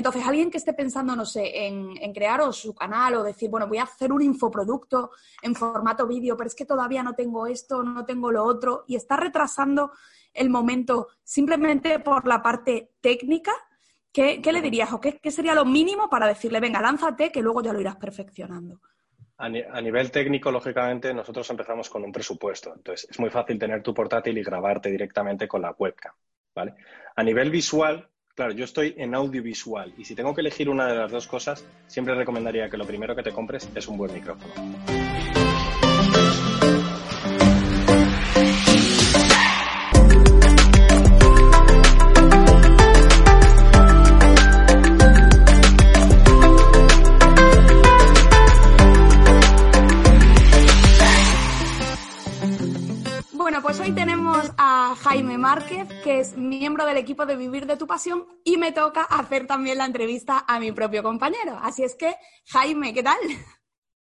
Entonces, alguien que esté pensando, no sé, en, en crear su canal o decir, bueno, voy a hacer un infoproducto en formato vídeo, pero es que todavía no tengo esto, no tengo lo otro, y está retrasando el momento simplemente por la parte técnica, ¿qué, le dirías o qué, sería lo mínimo para decirle, venga, lánzate, que luego ya lo irás perfeccionando? A, nivel técnico, lógicamente, nosotros empezamos con un presupuesto. Entonces, es muy fácil tener tu portátil y grabarte directamente con la webcam. ¿vale? A nivel visual, claro, yo estoy en audiovisual y si tengo que elegir una de las dos cosas, siempre recomendaría que lo primero que te compres es un buen micrófono. Jaime Márquez, que es miembro del equipo de Vivir de tu Pasión, y me toca hacer también la entrevista a mi propio compañero. Así es que, Jaime, ¿qué tal?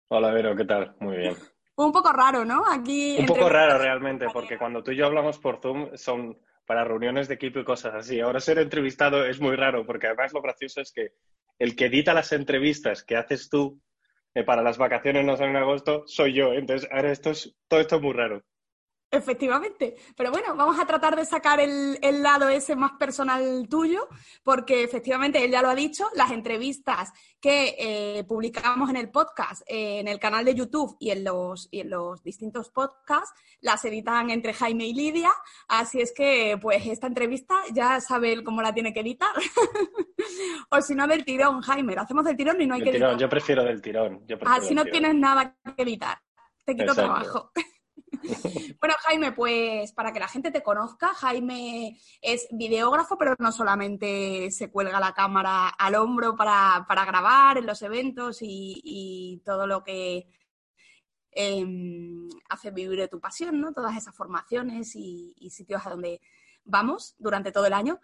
Hola, Vero, ¿qué tal? Muy bien. Un poco raro, ¿no? Aquí. Un poco raro realmente, porque cuando tú y yo hablamos por Zoom son para reuniones de equipo y cosas así. Ahora ser entrevistado es muy raro, porque además lo gracioso es que el que edita las entrevistas que haces tú eh, para las vacaciones no son en agosto soy yo. Entonces, ahora esto es, todo esto es muy raro. Efectivamente. Pero bueno, vamos a tratar de sacar el, lado ese más personal tuyo, porque efectivamente él ya lo ha dicho, las entrevistas que eh, publicamos en el podcast, eh, en el canal de YouTube y en, los, y en los distintos podcasts, las editan entre Jaime y Lidia. Así es que, pues, esta entrevista ya sabe cómo la tiene que editar. o si no, del tirón, Jaime. Lo hacemos del tirón y no hay que editar. Yo prefiero del tirón. Así no tienes nada que editar. Te quito trabajo. bueno, Jaime, pues para que la gente te conozca, Jaime es videógrafo, pero no solamente se cuelga la cámara al hombro para, grabar en los eventos y, todo lo que em, hace vivir de tu pasión, ¿no? Todas esas formaciones y, sitios a donde vamos durante todo el año.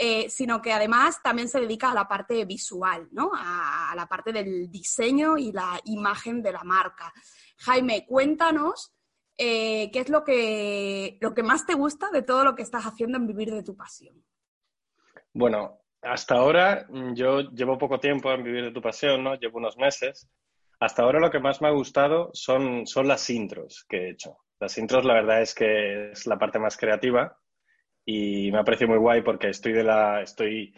Eh, sino que además también se dedica a la parte visual, ¿no? a, la parte del diseño y la imagen de la marca. Jaime, cuéntanos eh, ¿qué es lo que, lo que más te gusta de todo lo que estás haciendo en Vivir de tu Pasión? Bueno, hasta ahora mm, yo llevo poco tiempo en Vivir de tu Pasión, ¿no? Llevo unos meses. Hasta ahora lo que más me ha gustado son, son las intros que he hecho. Las intros, la verdad es que es la parte más creativa y me ha parecido muy guay porque estoy de la, estoy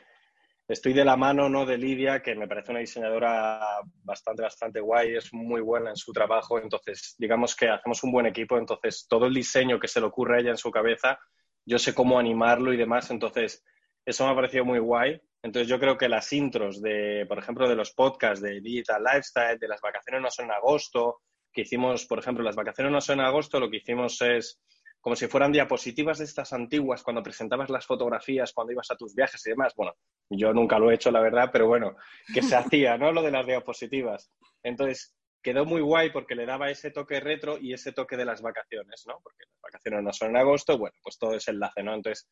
estoy de la mano ¿no? de Lidia, que me parece una diseñadora bastante, bastante guay, es muy buena en su trabajo, entonces digamos que hacemos un buen equipo, entonces todo el diseño que se le ocurre a ella en su cabeza, yo sé cómo animarlo y demás, entonces eso me ha parecido muy guay. Entonces yo creo que las intros de, por ejemplo, de los podcasts de Digital Lifestyle, de las vacaciones no son en agosto, que hicimos, por ejemplo, las vacaciones no son en agosto, lo que hicimos es como si fueran diapositivas de estas antiguas cuando presentabas las fotografías, cuando ibas a tus viajes y demás. Bueno, yo nunca lo he hecho, la verdad, pero bueno, que se hacía, ¿no? Lo de las diapositivas. Entonces, quedó muy guay porque le daba ese toque retro y ese toque de las vacaciones, ¿no? Porque las vacaciones no son en agosto, bueno, pues todo ese enlace, ¿no? Entonces,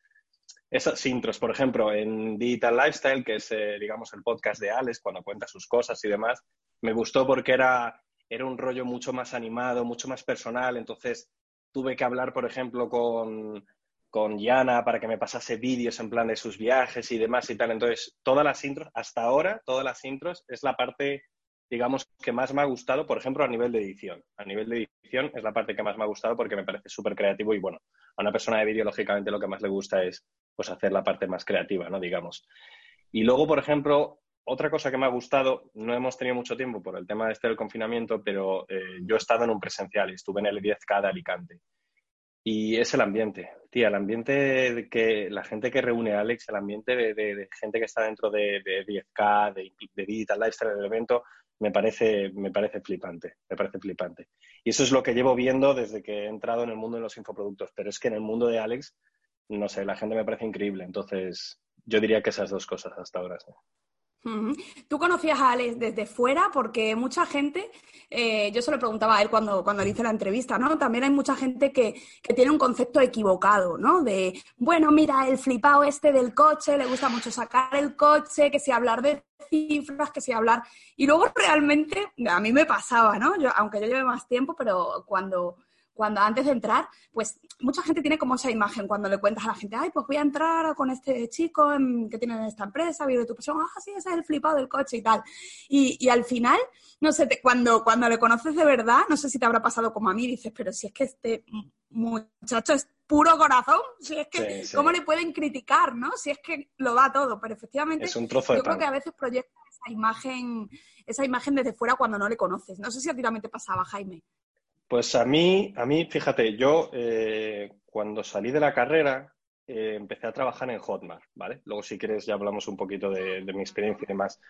esas intros, por ejemplo, en Digital Lifestyle, que es, eh, digamos, el podcast de Alex, cuando cuenta sus cosas y demás, me gustó porque era, era un rollo mucho más animado, mucho más personal, entonces tuve que hablar, por ejemplo, con, con Yana para que me pasase vídeos en plan de sus viajes y demás y tal. Entonces, todas las intros, hasta ahora, todas las intros es la parte, digamos, que más me ha gustado, por ejemplo, a nivel de edición. A nivel de edición es la parte que más me ha gustado porque me parece súper creativo y, bueno, a una persona de vídeo, lógicamente, lo que más le gusta es, pues, hacer la parte más creativa, ¿no? Digamos. Y luego, por ejemplo, otra cosa que me ha gustado, no hemos tenido mucho tiempo por el tema de este del confinamiento, pero eh, yo he estado en un presencial y estuve en el 10K de Alicante. Y es el ambiente, tía, el ambiente de que la gente que reúne a Alex, el ambiente de, gente que está dentro de, 10K, de, de Digital Lifestyle del evento, me parece, me parece flipante, me parece flipante. Y eso es lo que llevo viendo desde que he entrado en el mundo de los infoproductos, pero es que en el mundo de Alex, no sé, la gente me parece increíble. Entonces, yo diría que esas dos cosas hasta ahora. ¿sí? Tú conocías a Alex desde fuera porque mucha gente, eh, yo se lo preguntaba a él cuando, cuando le hice la entrevista, ¿no? También hay mucha gente que, tiene un concepto equivocado, ¿no? De, bueno, mira, el flipado este del coche, le gusta mucho sacar el coche, que si hablar de cifras, que si hablar... Y luego realmente, a mí me pasaba, ¿no? Yo, aunque yo lleve más tiempo, pero cuando cuando antes de entrar, pues mucha gente tiene como esa imagen cuando le cuentas a la gente, ay, pues voy a entrar con este chico que tiene esta empresa, vive tu pasión, ah, sí, ese es el flipado del coche y tal. Y, al final, no sé, cuando, cuando le conoces de verdad, no sé si te habrá pasado como a mí, dices, pero si es que este muchacho es puro corazón, si es que, ¿cómo le pueden criticar, no? Si es que lo da todo, pero efectivamente, es un trozo de yo creo que a veces proyecta esa imagen, esa imagen desde fuera cuando no le conoces. No sé si a ti también te pasaba, Jaime. Pues a mí, a mí, fíjate, yo eh, cuando salí de la carrera eh, empecé a trabajar en Hotmart, ¿vale? Luego si quieres ya hablamos un poquito de, mi experiencia y demás.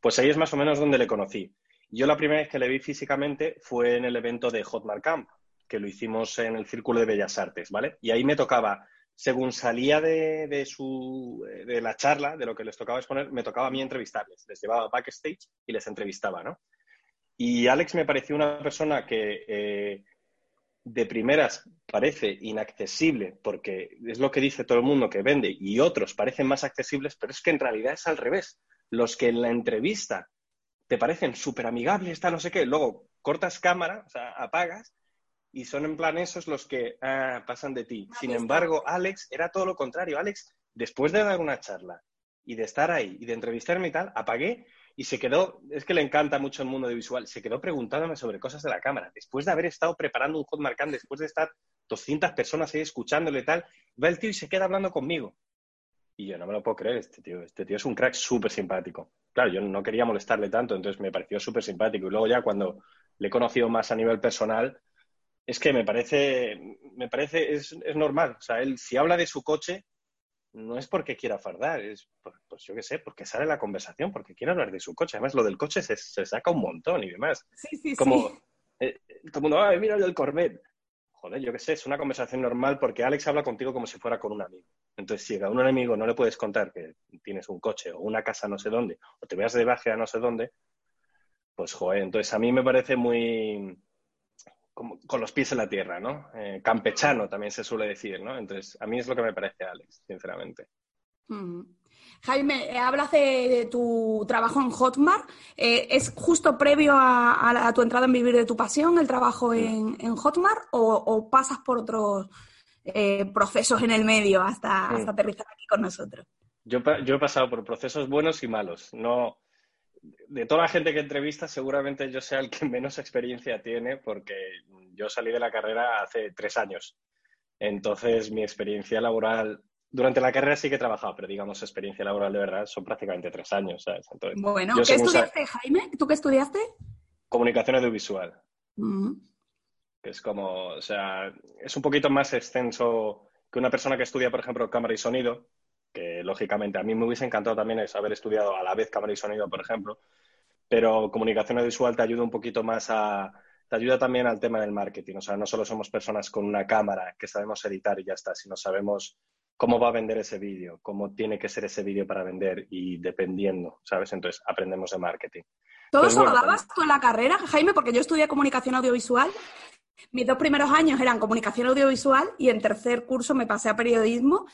Pues ahí es más o menos donde le conocí. Yo la primera vez que le vi físicamente fue en el evento de Hotmart Camp, que lo hicimos en el Círculo de Bellas Artes, ¿vale? Y ahí me tocaba, según salía de, de, su, de la charla, de lo que les tocaba exponer, me tocaba a mí entrevistarles. Les llevaba backstage y les entrevistaba, ¿no? Y Alex me pareció una persona que eh, de primeras parece inaccesible, porque es lo que dice todo el mundo que vende, y otros parecen más accesibles, pero es que en realidad es al revés. Los que en la entrevista te parecen súper amigables, está no sé qué, luego cortas cámara, o sea, apagas, y son en plan esos los que ah, pasan de ti. Sin embargo, Alex era todo lo contrario. Alex, después de dar una charla y de estar ahí y de entrevistarme y tal, apagué y se quedó, es que le encanta mucho el mundo visual, se quedó preguntándome sobre cosas de la cámara. Después de haber estado preparando un Hotmart Camp, después de estar 200 personas ahí escuchándole y tal, va el tío y se queda hablando conmigo. Y yo no me lo puedo creer, este tío, este tío es un crack súper simpático. Claro, yo no quería molestarle tanto, entonces me pareció súper simpático. Y luego ya cuando le he conocido más a nivel personal, es que me parece, me parece, es, es normal. O sea, él si habla de su coche, no es porque quiera fardar, es, pues, yo qué sé, porque sale la conversación, porque quiere hablar de su coche. Además, lo del coche se, saca un montón y demás. Sí, sí, Como, sí. Eh, todo el mundo, ay, mira el Corvette. Joder, yo qué sé, es una conversación normal porque Alex habla contigo como si fuera con un amigo. Entonces, si a un amigo no le puedes contar que tienes un coche o una casa no sé dónde, o te veas de viaje a no sé dónde, pues joder, entonces a mí me parece muy, con los pies en la tierra, ¿no? Eh, campechano también se suele decir, ¿no? Entonces, a mí es lo que me parece Alex, sinceramente. Jaime, eh, hablas de, tu trabajo en Hotmart. Eh, ¿Es justo previo a, tu entrada en Vivir de tu Pasión el trabajo en, Hotmart o, pasas por otros procesos en el medio hasta, aterrizar aquí con nosotros? Yo, yo, he pasado por procesos buenos y malos. No, de toda la gente que entrevista, seguramente yo sea el que menos experiencia tiene, porque yo salí de la carrera hace tres años. Entonces, mi experiencia laboral, durante la carrera sí que he trabajado, pero digamos, experiencia laboral de verdad son prácticamente tres años, bueno, ¿qué estudiaste, Jaime? ¿Tú qué estudiaste? Comunicación audiovisual. Mm. Es como, o sea, es un poquito más extenso que una persona que estudia, por ejemplo, cámara y sonido, que lógicamente a mí me hubiese encantado también es haber estudiado a la vez cámara y sonido, por ejemplo, pero comunicación audiovisual te ayuda un poquito más a, te ayuda también al tema del marketing, o sea, no solo somos personas con una cámara que sabemos editar y ya está, sino sabemos cómo va a vender ese vídeo, cómo tiene que ser ese vídeo para vender y dependiendo, ¿sabes? Entonces aprendemos de marketing. ¿Todo eso lo dabas tú en la carrera, Jaime? Porque yo estudié comunicación audiovisual. Mis dos primeros años eran comunicación audiovisual y en tercer curso me pasé a periodismo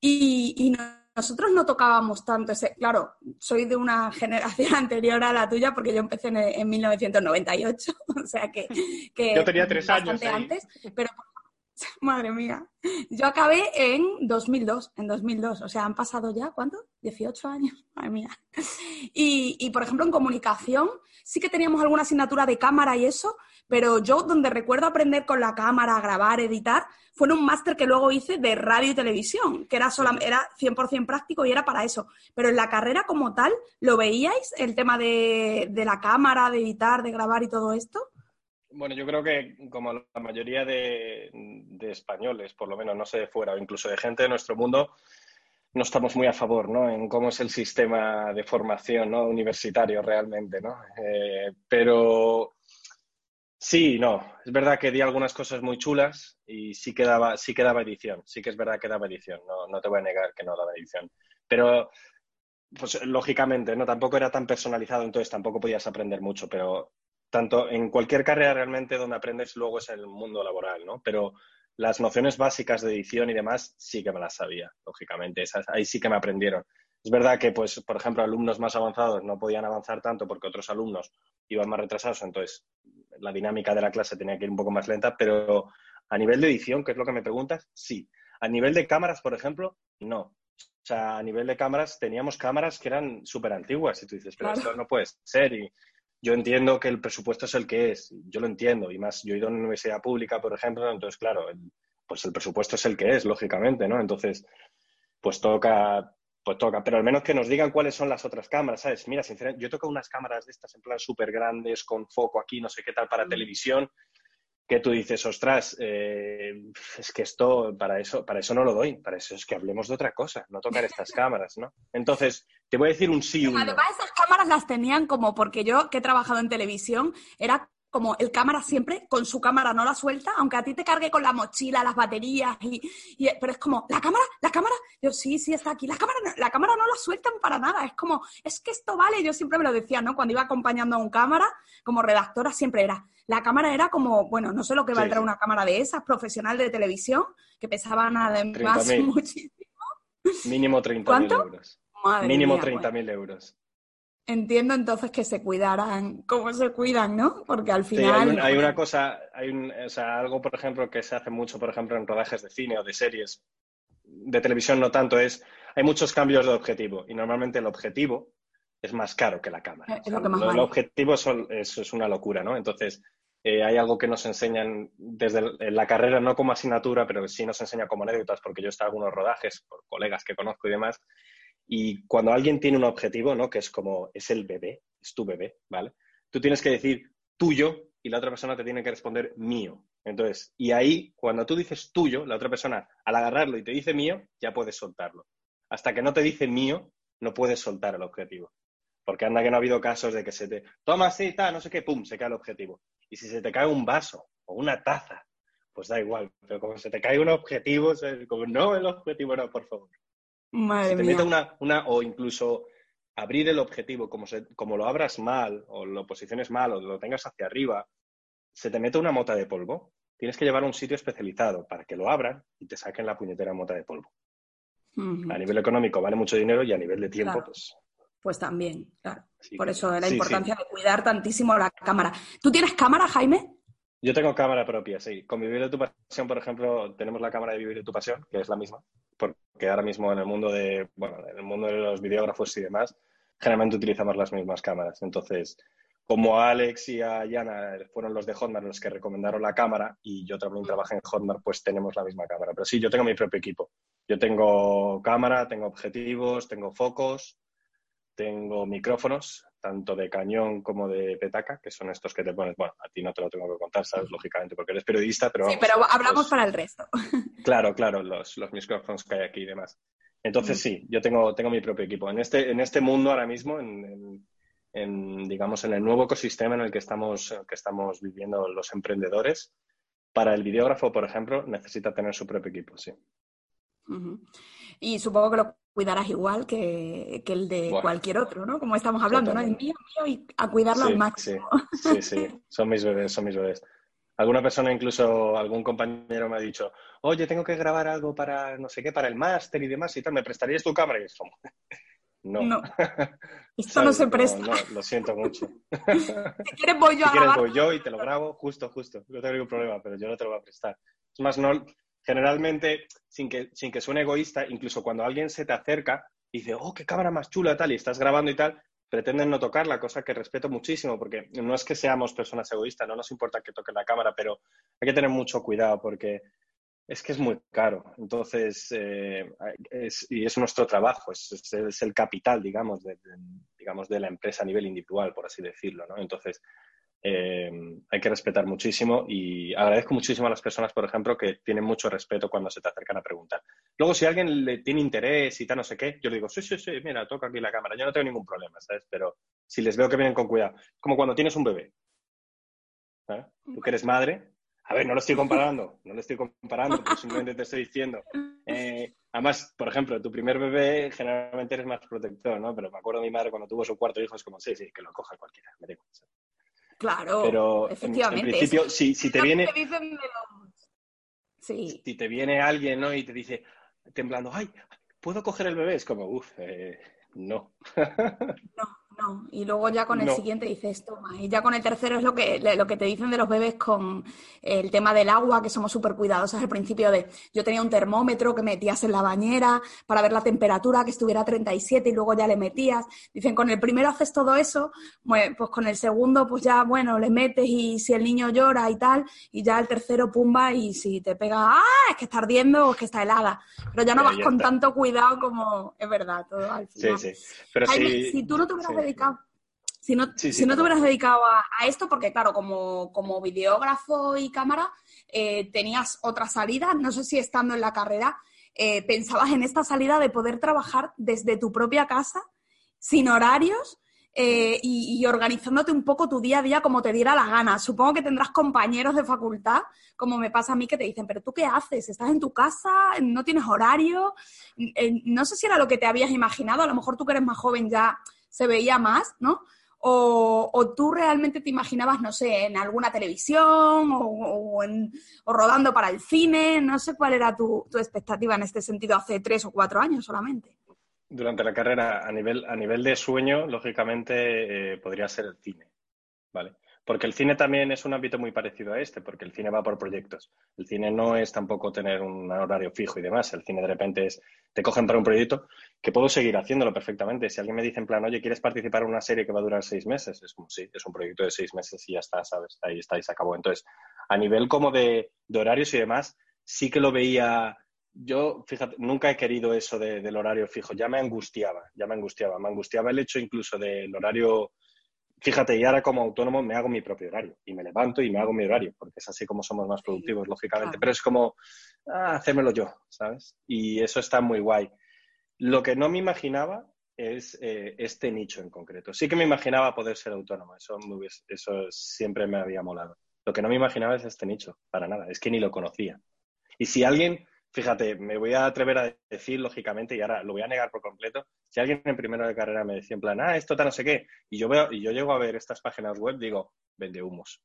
y, nosotros no tocábamos tanto ese. Claro, soy de una generación anterior a la tuya porque yo empecé en, 1998, o sea que. yo tenía tres años. antes, pero. Madre mía. Yo acabé en 2002, en 2002. O sea, han pasado ya, ¿cuánto? 18 años. Madre mía. Y, y, por ejemplo, en comunicación sí que teníamos alguna asignatura de cámara y eso, pero yo donde recuerdo aprender con la cámara, grabar, editar, fue en un máster que luego hice de radio y televisión, que era, sola, era 100% práctico y era para eso. Pero en la carrera como tal, ¿lo veíais el tema de, la cámara, de editar, de grabar y todo esto? Bueno, yo creo que como la mayoría de, españoles, por lo menos, no sé de fuera, o incluso de gente de nuestro mundo, no estamos muy a favor, ¿no? En cómo es el sistema de formación, ¿no? Universitario realmente, ¿no? Eh, pero Sí, no. Es verdad que di algunas cosas muy chulas y sí que daba, sí que edición. Sí que es verdad que daba edición. No, no te voy a negar que no daba edición. Pero, pues lógicamente, ¿no? Tampoco era tan personalizado, entonces tampoco podías aprender mucho. Pero tanto en cualquier carrera realmente donde aprendes luego es el mundo laboral, ¿no? Pero las nociones básicas de edición y demás sí que me las sabía, lógicamente. Esas, ahí sí que me aprendieron. Es verdad que, pues, por ejemplo, alumnos más avanzados no podían avanzar tanto porque otros alumnos iban más retrasados, entonces la dinámica de la clase tenía que ir un poco más lenta, pero A nivel de edición, que es lo que me preguntas, sí. A nivel de cámaras, por ejemplo, no. O sea, a nivel de cámaras teníamos cámaras que eran súper antiguas y tú dices, pero esto no puede ser. Y yo entiendo que el presupuesto es el que es, yo lo entiendo. Y más, yo he ido a una universidad pública, por ejemplo, entonces, claro, pues el presupuesto es el que es, lógicamente, ¿no? Entonces, pues toca pues toca, pero al menos que nos digan cuáles son las otras cámaras, ¿sabes? Mira, sinceramente, yo toco unas cámaras de estas en plan súper grandes, con foco aquí, no sé qué tal, para mm. televisión, que tú dices, ostras, eh, es que esto, para eso, para eso no lo doy, para eso es que hablemos de otra cosa, no tocar estas cámaras, ¿no? Entonces, te voy a decir un sí. Un Además, esas cámaras las tenían como, porque yo que he trabajado en televisión, era como el cámara siempre con su cámara no la suelta, aunque a ti te cargue con la mochila, las baterías, y, pero es como, ¿la cámara? ¿La cámara? Yo, sí, sí, está aquí. La cámara, no, la cámara no la sueltan para nada. Es como, es que esto vale. Yo siempre me lo decía, ¿no? Cuando iba acompañando a un cámara, como redactora, siempre era. La cámara era como, bueno, no sé lo que valdrá una cámara de esas, profesional de televisión, que pesaban además muchísimo. Mínimo 30.000 euros. Mínimo 30.000 euros. Entiendo entonces que se cuidaran como se cuidan, ¿no? Porque al final... hay, una cosa, hay un, o sea, algo, por ejemplo, que se hace mucho, por ejemplo, en rodajes de cine o de series, de televisión no tanto, es, hay muchos cambios de objetivo y normalmente el objetivo es más caro que la cámara. Es lo que más El objetivo es, es, una locura, ¿no? Entonces, eh, hay algo que nos enseñan desde la carrera, no como asignatura, pero sí nos enseña como anécdotas, porque yo he estado en algunos rodajes por colegas que conozco y demás, y cuando alguien tiene un objetivo, ¿no? Que es como, es el bebé, es tu bebé, ¿vale? Tú tienes que decir tuyo y la otra persona te tiene que responder mío. Entonces, y ahí, cuando tú dices tuyo, la otra persona, al agarrarlo y te dice mío, ya puedes soltarlo. Hasta que no te dice mío, no puedes soltar el objetivo. Porque anda que no ha habido casos de que se te toma así, está, no sé qué, pum, se cae el objetivo. Y si se te cae un vaso o una taza, pues da igual. Pero como se te cae un objetivo, como no, el objetivo no, por favor. Madre te mete una, una, o incluso abrir el objetivo, como, como lo abras mal, o lo posiciones mal, o lo tengas hacia arriba, se te mete una mota de polvo, tienes que llevar a un sitio especializado para que lo abran y te saquen la puñetera mota de polvo. A nivel económico vale mucho dinero y a nivel de tiempo, pues. Pues también, claro. Por eso la importancia de cuidar tantísimo la cámara. ¿Tú tienes cámara, Jaime? Yo tengo cámara propia, sí. Con Vivir de tu Pasión, por ejemplo, tenemos la cámara de Vivir de tu Pasión, que es la misma, porque ahora mismo en el mundo de, bueno, en el mundo de los videógrafos y demás, generalmente utilizamos las mismas cámaras. Entonces, como a Alex y a Yana fueron los de Hotmart los que recomendaron la cámara y yo también trabajé en Hotmart, pues tenemos la misma cámara. Pero sí, yo tengo mi propio equipo. Yo tengo cámara, tengo objetivos, tengo focos, tengo micrófonos, tanto de cañón como de petaca, que son estos que te pones, bueno, a ti no te lo tengo que contar, ¿sabes? Lógicamente, porque eres periodista, pero... sí, pero hablamos para el resto. Claro, claro, los, los micrófonos que hay aquí y demás. Entonces, mm. sí, yo tengo, tengo mi propio equipo. En este, en este mundo ahora mismo, en, en, digamos, en el nuevo ecosistema en el que estamos, que estamos viviendo los emprendedores, para el videógrafo, por ejemplo, necesita tener su propio equipo, sí. Y supongo que lo cuidarás igual que, el de cualquier otro, ¿no? Como estamos hablando, ¿no? El mío, mío y a cuidarlo al máximo. Sí. sí, son mis bebés, son mis bebés. Alguna persona, incluso algún compañero me ha dicho, oye, tengo que grabar algo para no sé qué, para el máster y demás y tal, ¿me prestarías tu cámara? Y es como, no. no. Esto no se presta. No, lo siento mucho. si quieres voy yo si quieres voy yo y te lo grabo, justo, justo. No tengo ningún problema, pero yo no te lo voy a prestar. Es más, no, generalmente, sin que, sin que suene egoísta, incluso cuando alguien se te acerca y dice, oh, qué cámara más chula, tal, y estás grabando y tal, pretenden no tocarla, cosa que respeto muchísimo, porque no es que seamos personas egoístas, no nos importa que toquen la cámara, pero hay que tener mucho cuidado porque es que es muy caro. Entonces, eh, y es nuestro trabajo, es, es, el capital, digamos digamos, de la empresa a nivel individual, por así decirlo, ¿no? Entonces, eh, hay que respetar muchísimo y agradezco muchísimo a las personas, por ejemplo, que tienen mucho respeto cuando se te acercan a preguntar. Luego, si alguien le tiene interés y tal, no sé qué, yo le digo, sí, sí, sí, mira, toca aquí la cámara, yo no tengo ningún problema, ¿sabes? Pero si les veo que vienen con cuidado, como cuando tienes un bebé, ¿sabes? Tú que eres madre, a ver, no lo estoy comparando, no lo estoy comparando, simplemente te estoy diciendo. Eh, además, por ejemplo, tu primer bebé generalmente eres más protector, ¿no? Pero me acuerdo de mi madre cuando tuvo su cuarto hijo, es como, sí, sí, que lo coja cualquiera, me digo, Claro, pero efectivamente. En, principio, si, si, te viene. Sí. Si te viene alguien ¿no? y te dice, temblando, ay, ¿puedo coger el bebé? Es como, uff, eh, no. no, no. Y luego ya con el siguiente dices, toma. Y ya con el tercero es lo que, lo que te dicen de los bebés con el tema del agua, que somos súper cuidadosos al principio de, yo tenía un termómetro que metías en la bañera para ver la temperatura, que estuviera a 37 y luego ya le metías. Dicen, con el primero haces todo eso, pues, pues con el segundo pues ya, bueno, le metes y si el niño llora y tal, y ya el tercero pumba y si te pega, ¡ah! Es que está ardiendo o es que está helada. Pero ya no vas con tanto cuidado como es verdad todo al final. Sí, sí. Pero si tú no te hubieras dedicado si no, si no te hubieras dedicado a, esto, porque claro, como, como videógrafo y cámara, eh, tenías otra salida, no sé si estando en la carrera, eh, pensabas en esta salida de poder trabajar desde tu propia casa, sin horarios eh, y, organizándote un poco tu día a día como te diera la gana. Supongo que tendrás compañeros de facultad, como me pasa a mí, que te dicen, pero tú qué haces? ¿Estás en tu casa? ¿No tienes horario? no sé si era lo que te habías imaginado, a lo mejor tú que eres más joven ya se veía más, ¿no? O, tú realmente te imaginabas, no sé, en alguna televisión o, rodando para el cine, no sé cuál era tu, expectativa en este sentido hace tres o cuatro años solamente. Durante la carrera, a nivel, a nivel de sueño, lógicamente eh, podría ser el cine, ¿vale? Porque el cine también es un ámbito muy parecido a este, porque el cine va por proyectos. El cine no es tampoco tener un horario fijo y demás. El cine de repente es, te cogen para un proyecto que puedo seguir haciéndolo perfectamente. Si alguien me dice en plan, oye, ¿quieres participar en una serie que va a durar seis meses? Es como, sí, es un proyecto de seis meses y ya está, ¿sabes? Ahí está y se acabó. Entonces, a nivel como de, horarios y demás, sí que lo veía yo, fíjate, nunca he querido eso del horario fijo, ya me angustiaba, ya me angustiaba, me angustiaba el hecho incluso del horario fíjate, y ahora como autónomo me hago mi propio horario y me levanto y me hago mi horario, porque es así como somos más productivos, lógicamente, pero es como, ah, hacérmelo yo, ¿sabes? Y eso está muy guay. Lo que no me imaginaba es eh, este nicho en concreto. Sí que me imaginaba poder ser autónomo, eso, eso siempre me había molado. Lo que no me imaginaba es este nicho, para nada, es que ni lo conocía. Y si alguien fíjate, me voy a atrever a decir, lógicamente, y ahora lo voy a negar por completo, si alguien en primero de carrera me decía en plan, ah, esto tal no sé qué, y yo veo, y yo llego a ver estas páginas web, digo, vende humos.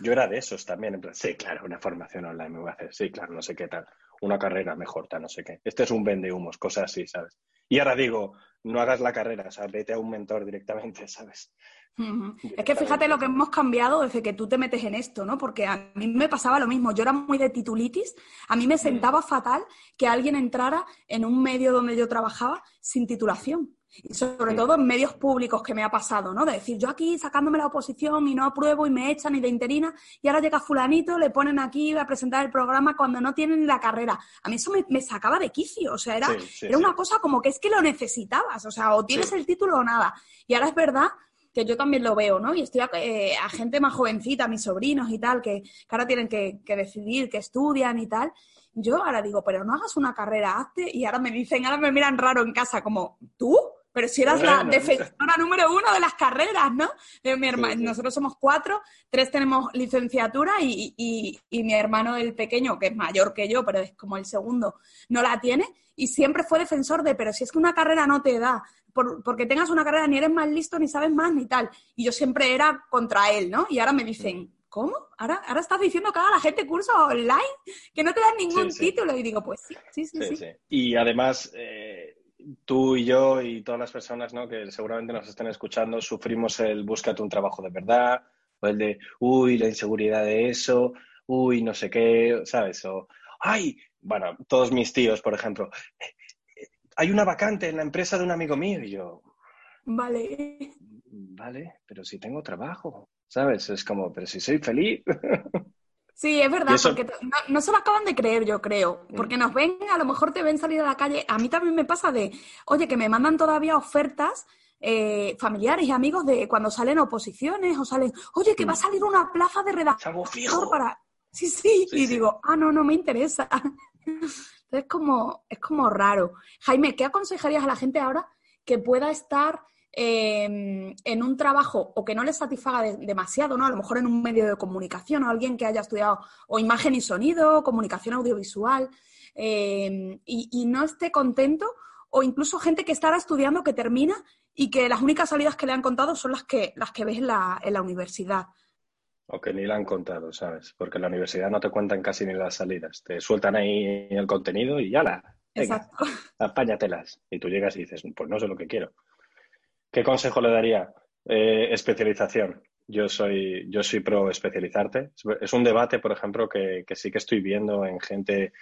Yo era de esos también, en plan, sí, claro, una formación online me voy a hacer, sí, claro, no sé qué tal, una carrera mejor, tal, no sé qué. Este es un vende humos, cosas así, ¿sabes? Y ahora digo, no hagas la carrera, o sea, vete a un mentor directamente, ¿sabes? Es que fíjate lo que hemos cambiado desde que tú te metes en esto, ¿no? Porque a mí me pasaba lo mismo. Yo era muy de titulitis. A mí me sentaba fatal que alguien entrara en un medio donde yo trabajaba sin titulación. Y sobre todo en medios públicos que me ha pasado, ¿no? De decir, yo aquí sacándome la oposición y no apruebo y me echan y de interina y ahora llega fulanito, le ponen aquí a presentar el programa cuando no tienen la carrera. A mí eso me, sacaba de quicio, o sea, era, era una cosa como que es que lo necesitabas, o sea, o tienes el título o nada. Y ahora es verdad que yo también lo veo, ¿no? Y estoy a, eh, gente más jovencita, mis sobrinos y tal, que, ahora tienen que, decidir, que estudian y tal. Yo ahora digo, pero no hagas una carrera, hazte. Y ahora me dicen, ahora me miran raro en casa, como, ¿tú? Pero si eras la defensora número uno de las carreras, ¿no? De mi hermano, Nosotros somos cuatro, tres tenemos licenciatura y, y, mi hermano, el pequeño, que es mayor que yo, pero es como el segundo, no la tiene. Y siempre fue defensor de, pero si es que una carrera no te da porque tengas una carrera ni eres más listo, ni sabes más, ni tal. Y yo siempre era contra él, ¿no? Y ahora me dicen, ¿cómo? ¿Ahora, ahora estás diciendo que haga la gente cursos online, que no te dan ningún título. Y digo, pues sí, sí, sí. sí, Y además, eh, tú y yo y todas las personas ¿no? que seguramente nos estén escuchando, sufrimos el búscate un trabajo de verdad, o el de, uy, la inseguridad de eso, uy, no sé qué, ¿sabes? O, ay, bueno, todos mis tíos, por ejemplo, hay una vacante en la empresa de un amigo mío y yo... Vale. Vale, pero si tengo trabajo, ¿sabes? Es como, pero si soy feliz. Sí, es verdad, porque no, se lo acaban de creer, yo creo, mm. porque nos ven, a lo mejor te ven salir a la calle. A mí también me pasa de, oye, que me mandan todavía ofertas eh, familiares y amigos de cuando salen oposiciones o salen, oye, que va a mm. salir una plaza de redactor para... Sí, sí, y digo, ah, no, no me interesa. es como, es como raro. Jaime, ¿qué aconsejarías a la gente ahora que pueda estar em, en un trabajo o que no le satisfaga demasiado, ¿no? A lo mejor en un medio de comunicación o alguien que haya estudiado o imagen y sonido, comunicación audiovisual, em, y, no esté contento, o incluso gente que estará estudiando que termina y que las únicas salidas que le han contado son las que, las que ves en la, en la universidad. O que ni la han contado, ¿sabes? Porque en la universidad no te cuentan casi ni las salidas. Te sueltan ahí el contenido y ya la. Exacto. Apáñatelas. Y tú llegas y dices, pues no sé lo que quiero. ¿Qué consejo le daría? Eh, especialización. Yo soy, yo soy pro especializarte. Es un debate, por ejemplo, que, sí que estoy viendo en gente,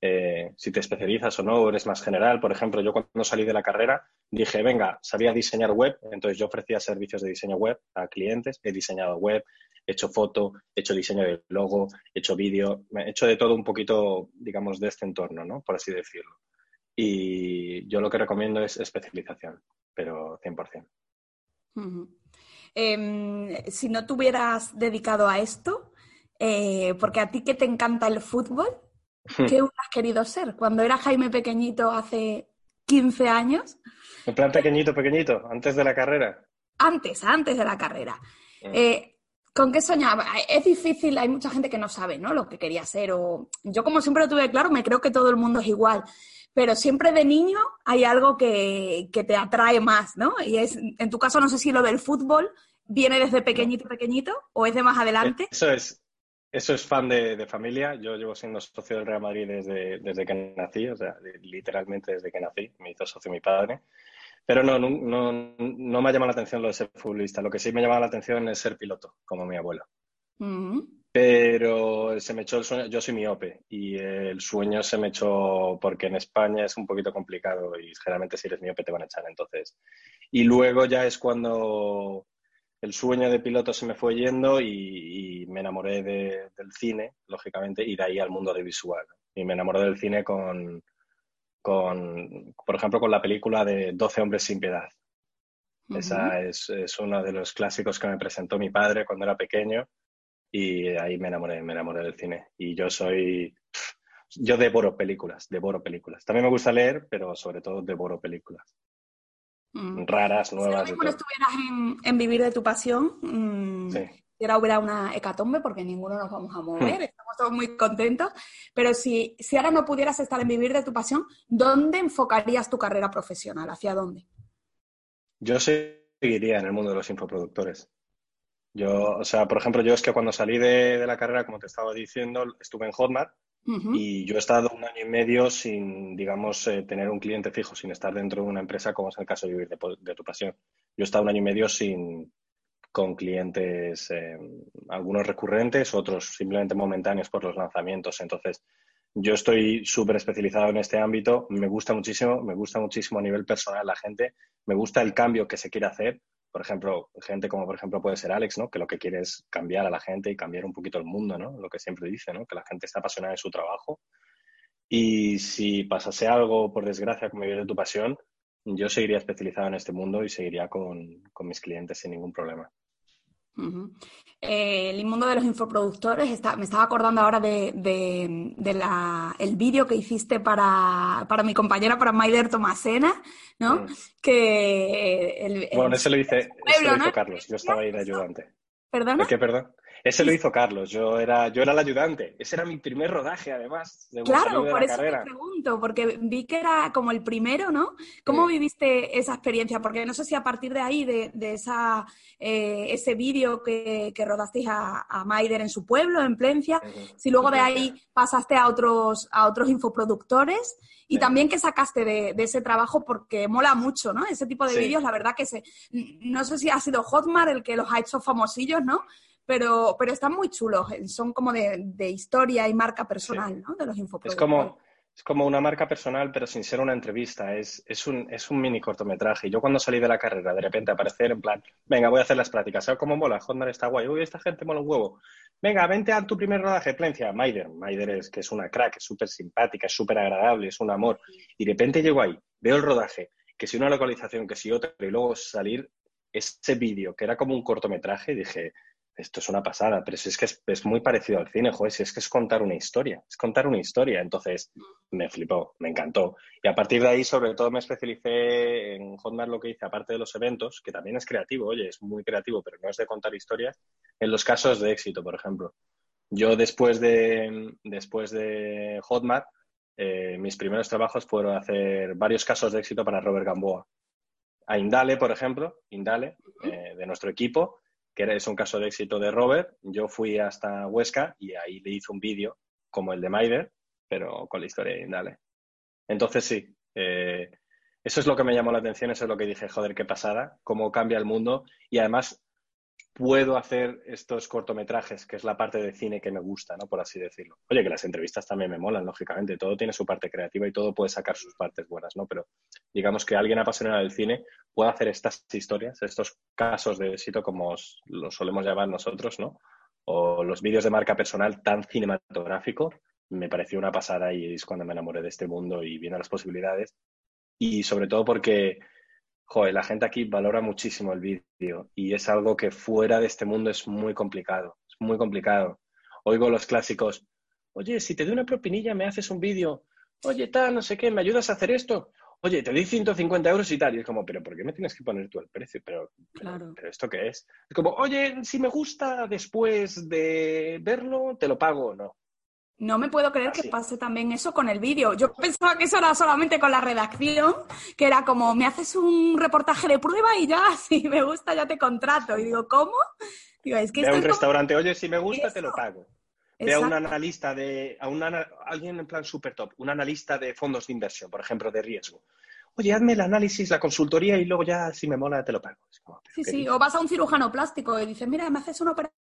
eh, si te especializas o no, o eres más general. Por ejemplo, yo cuando salí de la carrera dije, venga, sabía diseñar web, entonces yo ofrecía servicios de diseño web a clientes, he diseñado web, he hecho foto, he hecho diseño de logo, he hecho vídeo, he hecho de todo un poquito, digamos, de este entorno, ¿no? Por así decirlo. Y yo lo que recomiendo es especialización, pero 100%. Em, si no te hubieras dedicado a esto, eh, porque a ti que te encanta el fútbol. ¿qué hubieras querido ser? Cuando era Jaime pequeñito hace 15 años. En plan pequeñito, pequeñito, antes de la carrera. Antes, antes de la carrera. Hmm. Eh, ¿Con qué soñaba? Es difícil, hay mucha gente que no sabe ¿no? lo que quería ser. O... Yo, como siempre lo tuve claro, me creo que todo el mundo es igual pero siempre de niño hay algo que, te atrae más, ¿no? Y es, en tu caso, no sé si lo del fútbol viene desde pequeñito, pequeñito, o es de más adelante. Eso es, eso es fan de, familia. Yo llevo siendo socio del Real Madrid desde, desde que nací, o sea, literalmente desde que nací. Me hizo socio mi padre. Pero no, no, no, me ha llamado la atención lo de ser futbolista. Lo que sí me llama la atención es ser piloto, como mi abuelo. Pero se me echó el sueño, yo soy miope y el sueño se me echó porque en España es un poquito complicado y generalmente si eres miope te van a echar entonces. Y luego ya es cuando el sueño de piloto se me fue yendo y, me enamoré del cine, lógicamente, y de ahí al mundo de visual. Y me enamoré del cine con, con por ejemplo, con la película de 12 hombres sin piedad. Esa es, es uno de los clásicos que me presentó mi padre cuando era pequeño y ahí me enamoré, me enamoré del cine. Y yo soy, yo devoro películas, devoro películas. También me gusta leer, pero sobre todo devoro películas. Mm. Raras, nuevas. Si ahora estuvieras en, Vivir de tu Pasión, mmm, si ahora hubiera una hecatombe, porque ninguno nos vamos a mover, hmm. estamos todos muy contentos, pero si, si ahora no pudieras estar en Vivir de tu Pasión, ¿dónde enfocarías tu carrera profesional? ¿Hacia dónde? Yo seguiría en el mundo de los infoproductores. Yo, o sea, por ejemplo, yo es que cuando salí de, la carrera, como te estaba diciendo, estuve en Hotmart y yo he estado un año y medio sin, digamos, eh, tener un cliente fijo, sin estar dentro de una empresa, como es el caso de vivir de, tu pasión. Yo he estado un año y medio sin, con clientes, eh, algunos recurrentes, otros simplemente momentáneos por los lanzamientos. Entonces, yo estoy súper especializado en este ámbito, me gusta muchísimo, me gusta muchísimo a nivel personal la gente, me gusta el cambio que se quiere hacer por ejemplo, gente como por ejemplo puede ser Alex, ¿no? Que lo que quiere es cambiar a la gente y cambiar un poquito el mundo, ¿no? Lo que siempre dice, ¿no? Que la gente está apasionada de su trabajo. Y si pasase algo, por desgracia, como vivir de tu pasión, yo seguiría especializado en este mundo y seguiría con, con mis clientes sin ningún problema. Eh, el mundo de los infoproductores, está, me estaba acordando ahora de, el vídeo que hiciste para, mi compañera, para Maider Tomasena, ¿no? Mm. Que bueno, ese lo hice, lo hizo Carlos, yo estaba ahí de ayudante. ¿Perdona? ¿Qué, perdón? Ese lo hizo Carlos, yo era, yo era el ayudante. Ese era mi primer rodaje, además. claro, por eso te pregunto, porque vi que era como el primero, ¿no? ¿Cómo viviste esa experiencia? Porque no sé si a partir de ahí, de, esa, eh, ese vídeo que, que rodasteis a, a, Maider en su pueblo, en Plencia, si luego de ahí pasaste a otros, a otros infoproductores y también que sacaste de, ese trabajo porque mola mucho, ¿no? Ese tipo de vídeos, la verdad que se, no sé si ha sido Hotmart el que los ha hecho famosillos, ¿no? Pero, pero están muy chulos, son como de, historia y marca personal, ¿no? De los infoproductores. Es como, es como una marca personal, pero sin ser una entrevista, es, es, un, es un mini cortometraje. Yo cuando salí de la carrera, de repente aparecer en plan, venga, voy a hacer las prácticas, ¿sabes cómo mola? Hotmart está guay, uy, esta gente mola un huevo. Venga, vente a tu primer rodaje, Plencia, Maider. Maider es que es una crack, es súper simpática, es súper agradable, es un amor. Y de repente llego ahí, veo el rodaje, que si una localización, que si otra, y luego salir ese vídeo, que era como un cortometraje, dije, esto es una pasada, pero si es que es, muy parecido al cine, joder, si es que es contar una historia, es contar una historia. Entonces, me flipó, me encantó. Y a partir de ahí, sobre todo, me especialicé en Hotmart lo que hice, aparte de los eventos, que también es creativo, oye, es muy creativo, pero no es de contar historias, en los casos de éxito, por ejemplo. Yo después de, después de Hotmart, eh, mis primeros trabajos fueron hacer varios casos de éxito para Robert Gamboa. A Indale, por ejemplo, Indale, eh, de nuestro equipo, que es un caso de éxito de Robert. Yo fui hasta Huesca y ahí le hice un vídeo como el de Maider, pero con la historia de Indale. Entonces sí, eh, eso es lo que me llamó la atención, eso es lo que dije, joder, qué pasada, cómo cambia el mundo y además puedo hacer estos cortometrajes, que es la parte de cine que me gusta, ¿no? Por así decirlo. Oye, que las entrevistas también me molan, lógicamente, todo tiene su parte creativa y todo puede sacar sus partes buenas, ¿no? Pero digamos que alguien apasionado del cine puede hacer estas historias, estos casos de éxito como los solemos llamar nosotros, ¿no? O los vídeos de marca personal tan cinematográfico, me pareció una pasada y es cuando me enamoré de este mundo y viendo las posibilidades. Y sobre todo porque joder, la gente aquí valora muchísimo el vídeo y es algo que fuera de este mundo es muy complicado, es muy complicado. Oigo los clásicos, oye, si te doy una propinilla me haces un vídeo, oye, tal, no sé qué, ¿me ayudas a hacer esto? Oye, te doy 150 euros y tal. Y es como, pero ¿por qué me tienes que poner tú el precio? Pero, claro. pero, ¿esto qué es? Es como, oye, si me gusta después de verlo, te lo pago o no. No me puedo creer que pase también eso con el vídeo. Yo pensaba que eso era solamente con la redacción, que era como, me haces un reportaje de prueba y ya, si me gusta, ya te contrato. Y digo, ¿cómo? Digo, es que Ve a un restaurante, oye, si me gusta, te lo pago. Ve a un analista de, a alguien en plan super top, un analista de fondos de inversión, por ejemplo, de riesgo. Oye, hazme el análisis, la consultoría y luego ya, si me mola, te lo pago. sí, sí, o vas a un cirujano plástico y dices, mira, me haces una operación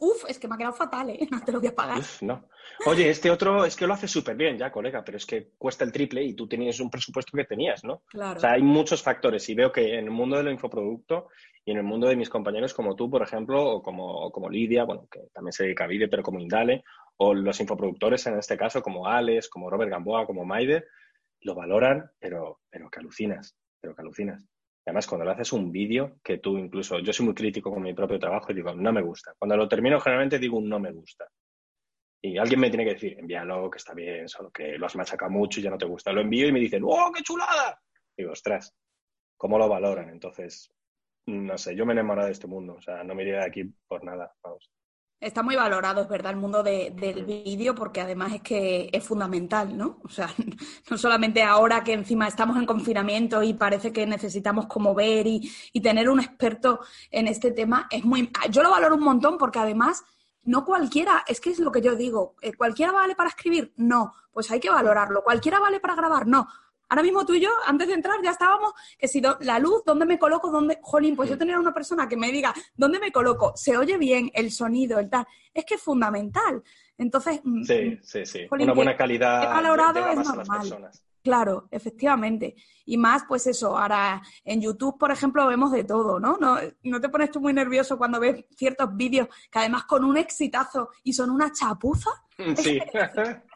Uf, es que me ha quedado fatal, ¿eh? No te lo voy a pagar. no. Oye, este otro es que lo hace súper bien ya, colega, pero es que cuesta el triple y tú tenías un presupuesto que tenías, ¿no? Claro. O sea, hay muchos factores y veo que en el mundo del infoproducto y en el mundo de mis compañeros como tú, por ejemplo, o como, como Lidia, bueno, que también se dedica a vídeo, pero como Indale, o los infoproductores en este caso, como Alex, como Robert Gamboa, como Maider, lo valoran, pero, pero que alucinas, pero que alucinas. Además, cuando le haces un vídeo, que tú incluso, yo soy muy crítico con mi propio trabajo y digo, no me gusta. Cuando lo termino, generalmente digo un no me gusta. Y alguien me tiene que decir, envíalo, que está bien, solo que lo has machacado mucho y ya no te gusta. Lo envío y me dicen, ¡oh, qué chulada! digo, ostras, ¿cómo lo valoran? Entonces, no sé, yo me he enamorado de este mundo. O sea, no me iría de aquí por nada. Vamos. Está muy valorado, es verdad, el mundo del vídeo, porque además es que es fundamental, ¿no? O sea, no solamente ahora que encima estamos en confinamiento y parece que necesitamos como ver y, y tener un experto en este tema, es muy... Yo lo valoro un montón porque además no cualquiera, es que es lo que yo digo, eh, ¿cualquiera vale para escribir? No, pues hay que valorarlo. ¿Cualquiera vale para grabar? No. Ahora mismo tú y yo, antes de entrar, ya estábamos, que si la luz, ¿dónde me coloco? ¿Dónde? Jolín, pues yo tener una persona que me diga, ¿dónde me coloco? ¿Se oye bien el sonido, el tal? Es que es fundamental. Entonces, mm, sí, mm, sí, sí. una buena calidad. valorado es normal. Claro, efectivamente. Y más, pues eso, ahora en YouTube, por ejemplo, vemos de todo, ¿no? No, no te pones tú muy nervioso cuando ves ciertos vídeos que además con un exitazo y son una chapuza. Sí.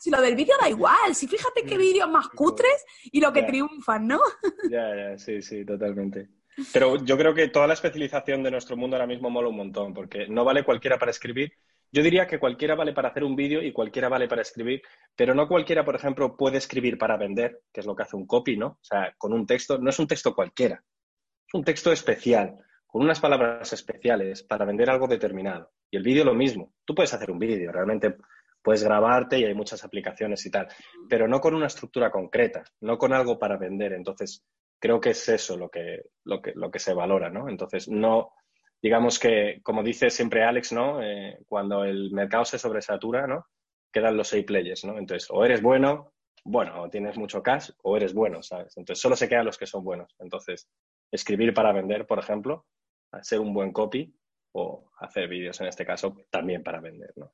si lo del vídeo da igual, si fíjate qué vídeos más cutres y lo que triunfan, ¿no? ya, ya, sí, sí, totalmente. Pero yo creo que toda la especialización de nuestro mundo ahora mismo mola un montón, porque no vale cualquiera para escribir yo diría que cualquiera vale para hacer un vídeo y cualquiera vale para escribir, pero no cualquiera, por ejemplo, puede escribir para vender, que es lo que hace un copy, ¿no? O sea, con un texto, no es un texto cualquiera, es un texto especial, con unas palabras especiales para vender algo determinado. Y el vídeo lo mismo. Tú puedes hacer un vídeo, realmente puedes grabarte y hay muchas aplicaciones y tal, pero no con una estructura concreta, no con algo para vender. Entonces, creo que es eso lo que, lo que, lo que se valora, ¿no? Entonces, no, digamos que, como dice siempre Alex, ¿no? Eh, cuando el mercado se sobresatura, ¿no? Quedan los seis players, ¿no? Entonces, o eres bueno, bueno, o tienes mucho cash, o eres bueno, ¿sabes? Entonces, solo se quedan los que son buenos. Entonces, escribir para vender, por ejemplo, ser un buen copy, o hacer vídeos, en este caso, también para vender, ¿no?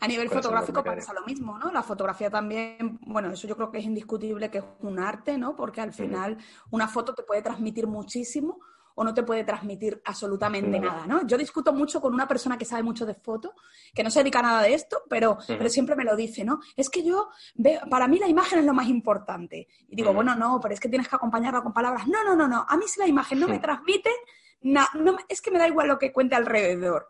A nivel fotográfico pasa lo mismo, ¿no? La fotografía también, bueno, eso yo creo que es indiscutible que es un arte, ¿no? Porque al final una foto te puede transmitir muchísimo o no te puede transmitir absolutamente nada, ¿no? Yo discuto mucho con una persona que sabe mucho de foto, que no se dedica a nada de esto, pero, pero siempre me lo dice, ¿no? Es que yo veo, para mí la imagen es lo más importante. Y digo, bueno, no, pero es que tienes que acompañarla con palabras. No, no, no, no. A mí si la imagen no me transmite, no, es que me da igual lo que cuente alrededor.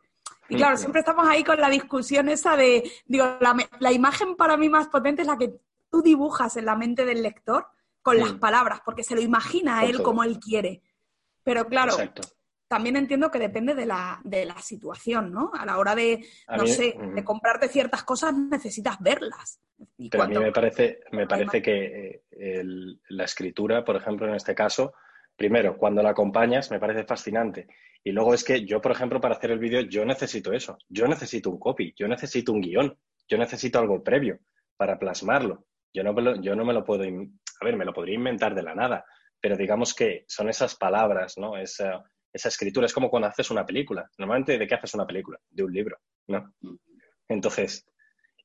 Y claro, siempre estamos ahí con la discusión esa de, digo, la, la, imagen para mí más potente es la que tú dibujas en la mente del lector con las palabras, porque se lo imagina a él como él quiere. Pero claro, también entiendo que depende de la, de la situación, ¿no? A la hora de, no sé, de comprarte ciertas cosas necesitas verlas. Pero a mí me parece, me parece que eh, la escritura, por ejemplo, en este caso, primero, cuando la acompañas, me parece fascinante. Y luego es que yo, por ejemplo, para hacer el vídeo, yo necesito eso. Yo necesito un copy, yo necesito un guion, yo necesito algo previo para plasmarlo. Yo no me lo, yo no me lo puedo a ver, me lo podría inventar de la nada, pero digamos que son esas palabras, ¿no? Esa, esa escritura es como cuando haces una película. Normalmente, ¿de qué haces una película? De un libro, ¿no? Entonces,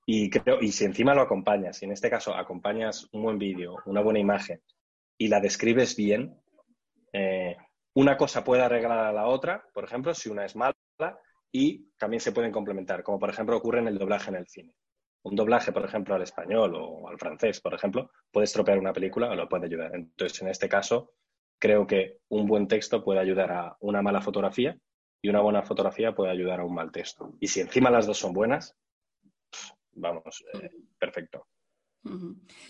y creo, y si encima lo acompañas, y en este caso acompañas un buen vídeo, una buena imagen, y la describes bien, una cosa puede arreglar a la otra, por ejemplo, si una es mala, y también se pueden complementar, como por ejemplo ocurre en el doblaje en el cine. Un doblaje, por ejemplo, al español o al francés, por ejemplo, puede estropear una película o lo puede ayudar. Entonces, en este caso, creo que un buen texto puede ayudar a una mala fotografía y una buena fotografía puede ayudar a un mal texto. Y si encima las dos son buenas, vamos, eh, perfecto.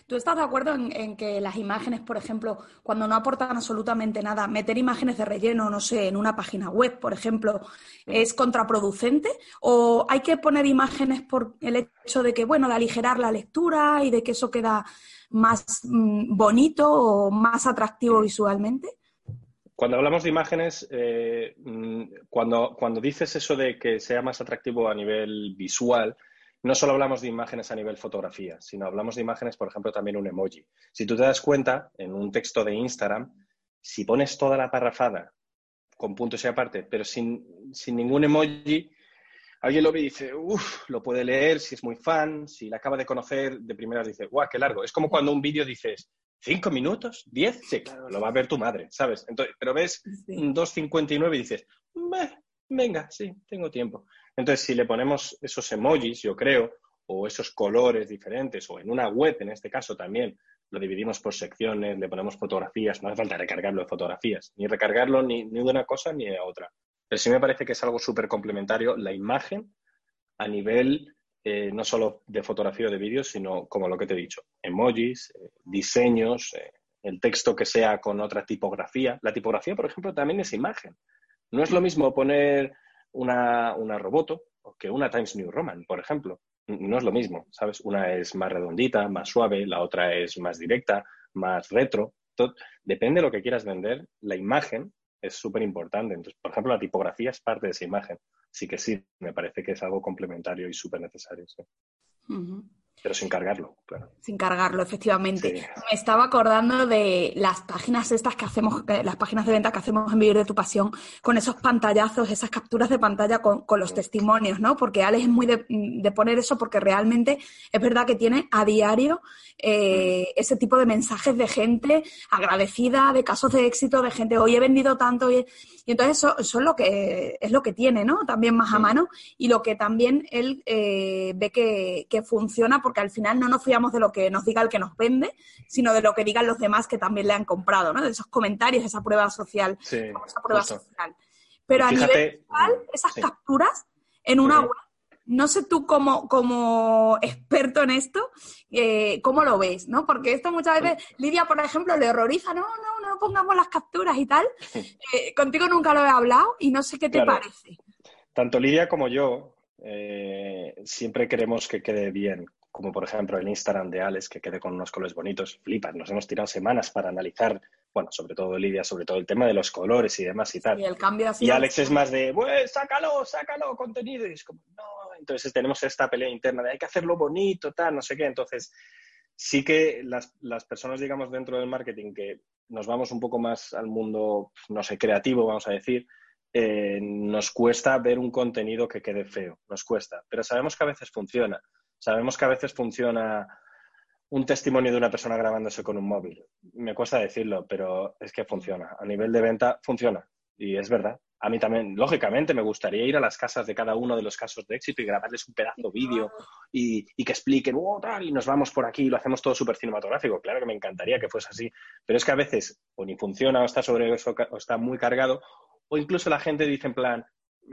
¿Tú estás de acuerdo en, que las imágenes, por ejemplo, cuando no aportan absolutamente nada, meter imágenes de relleno, no sé, en una página web, por ejemplo, es contraproducente? ¿O hay que poner imágenes por el hecho de que, bueno, de aligerar la lectura y de que eso queda más mm, bonito o más atractivo visualmente? Cuando hablamos de imágenes, eh, mm, cuando, cuando dices eso de que sea más atractivo a nivel visual, no solo hablamos de imágenes a nivel fotografía, sino hablamos de imágenes, por ejemplo, también un emoji. Si tú te das cuenta, en un texto de Instagram, si pones toda la parrafada con puntos y aparte, pero sin, ningún emoji, alguien lo ve y dice, uff, lo puede leer si es muy fan, si la acaba de conocer, de primeras dice, guau, qué largo. Es como cuando un vídeo dices, ¿cinco minutos? ¿Diez? Sí, claro, lo va a ver tu madre, ¿sabes? Entonces, pero ves 2.59 y dices, venga, sí, tengo tiempo. Entonces, si le ponemos esos emojis, yo creo, o esos colores diferentes, o en una web, en este caso también, lo dividimos por secciones, le ponemos fotografías, no hace falta recargarlo de fotografías, ni recargarlo ni, de una cosa ni de otra. Pero sí me parece que es algo súper complementario la imagen a nivel eh, no solo de fotografía o de vídeo, sino como lo que te he dicho, emojis, eh, diseños, eh, el texto que sea con otra tipografía. La tipografía, por ejemplo, también es imagen. No es lo mismo poner una, una roboto que una Times New Roman, por ejemplo. No es lo mismo, ¿sabes? Una es más redondita, más suave, la otra es más directa, más retro. depende de lo que quieras vender, la imagen es súper importante. Entonces, por ejemplo, la tipografía es parte de esa imagen. Así que sí, me parece que es algo complementario y súper necesario. Pero sin cargarlo, claro. Sin cargarlo, efectivamente. Me estaba acordando de las páginas estas que hacemos, las páginas de venta que hacemos en Vivir de tu Pasión, con esos pantallazos, esas capturas de pantalla con, los testimonios, ¿no? Porque Alex es muy de, poner eso porque realmente es verdad que tiene a diario eh, mm. ese tipo de mensajes de gente agradecida, de casos de éxito, de gente, hoy he vendido tanto, y, entonces eso, es lo que es lo que tiene, ¿no? También más a mano y lo que también él eh, ve que, que funciona porque al final no nos fiamos de lo que nos diga el que nos vende, sino de lo que digan los demás que también le han comprado, ¿no? De esos comentarios, esa prueba social. esa prueba social. Pero a nivel esas capturas en una web, no sé tú como, como experto en esto, eh, cómo lo ves, ¿no? Porque esto muchas veces, Lidia, por ejemplo, le horroriza, no, no, no pongamos las capturas y tal. Eh, contigo nunca lo he hablado y no sé qué te parece. Tanto Lidia como yo eh, siempre queremos que quede bien como por ejemplo el Instagram de Alex, que quede con unos colores bonitos, flipas, nos hemos tirado semanas para analizar, bueno, sobre todo Lidia, sobre todo el tema de los colores y demás y tal. Y el cambio Y Alex es más de, sácalo, sácalo, contenido, y es como, no, entonces tenemos esta pelea interna de hay que hacerlo bonito, tal, no sé qué, entonces sí que las, las personas, digamos, dentro del marketing que nos vamos un poco más al mundo, no sé, creativo, vamos a decir, eh, nos cuesta ver un contenido que quede feo, nos cuesta, pero sabemos que a veces funciona. Sabemos que a veces funciona un testimonio de una persona grabándose con un móvil. Me cuesta decirlo, pero es que funciona. A nivel de venta funciona. Y es verdad. A mí también, lógicamente, me gustaría ir a las casas de cada uno de los casos de éxito y grabarles un pedazo vídeo y, que expliquen, oh, tal, y nos vamos por aquí y lo hacemos todo súper cinematográfico. Claro que me encantaría que fuese así. Pero es que a veces o ni funciona o está sobre eso o está muy cargado, o incluso la gente dice en plan,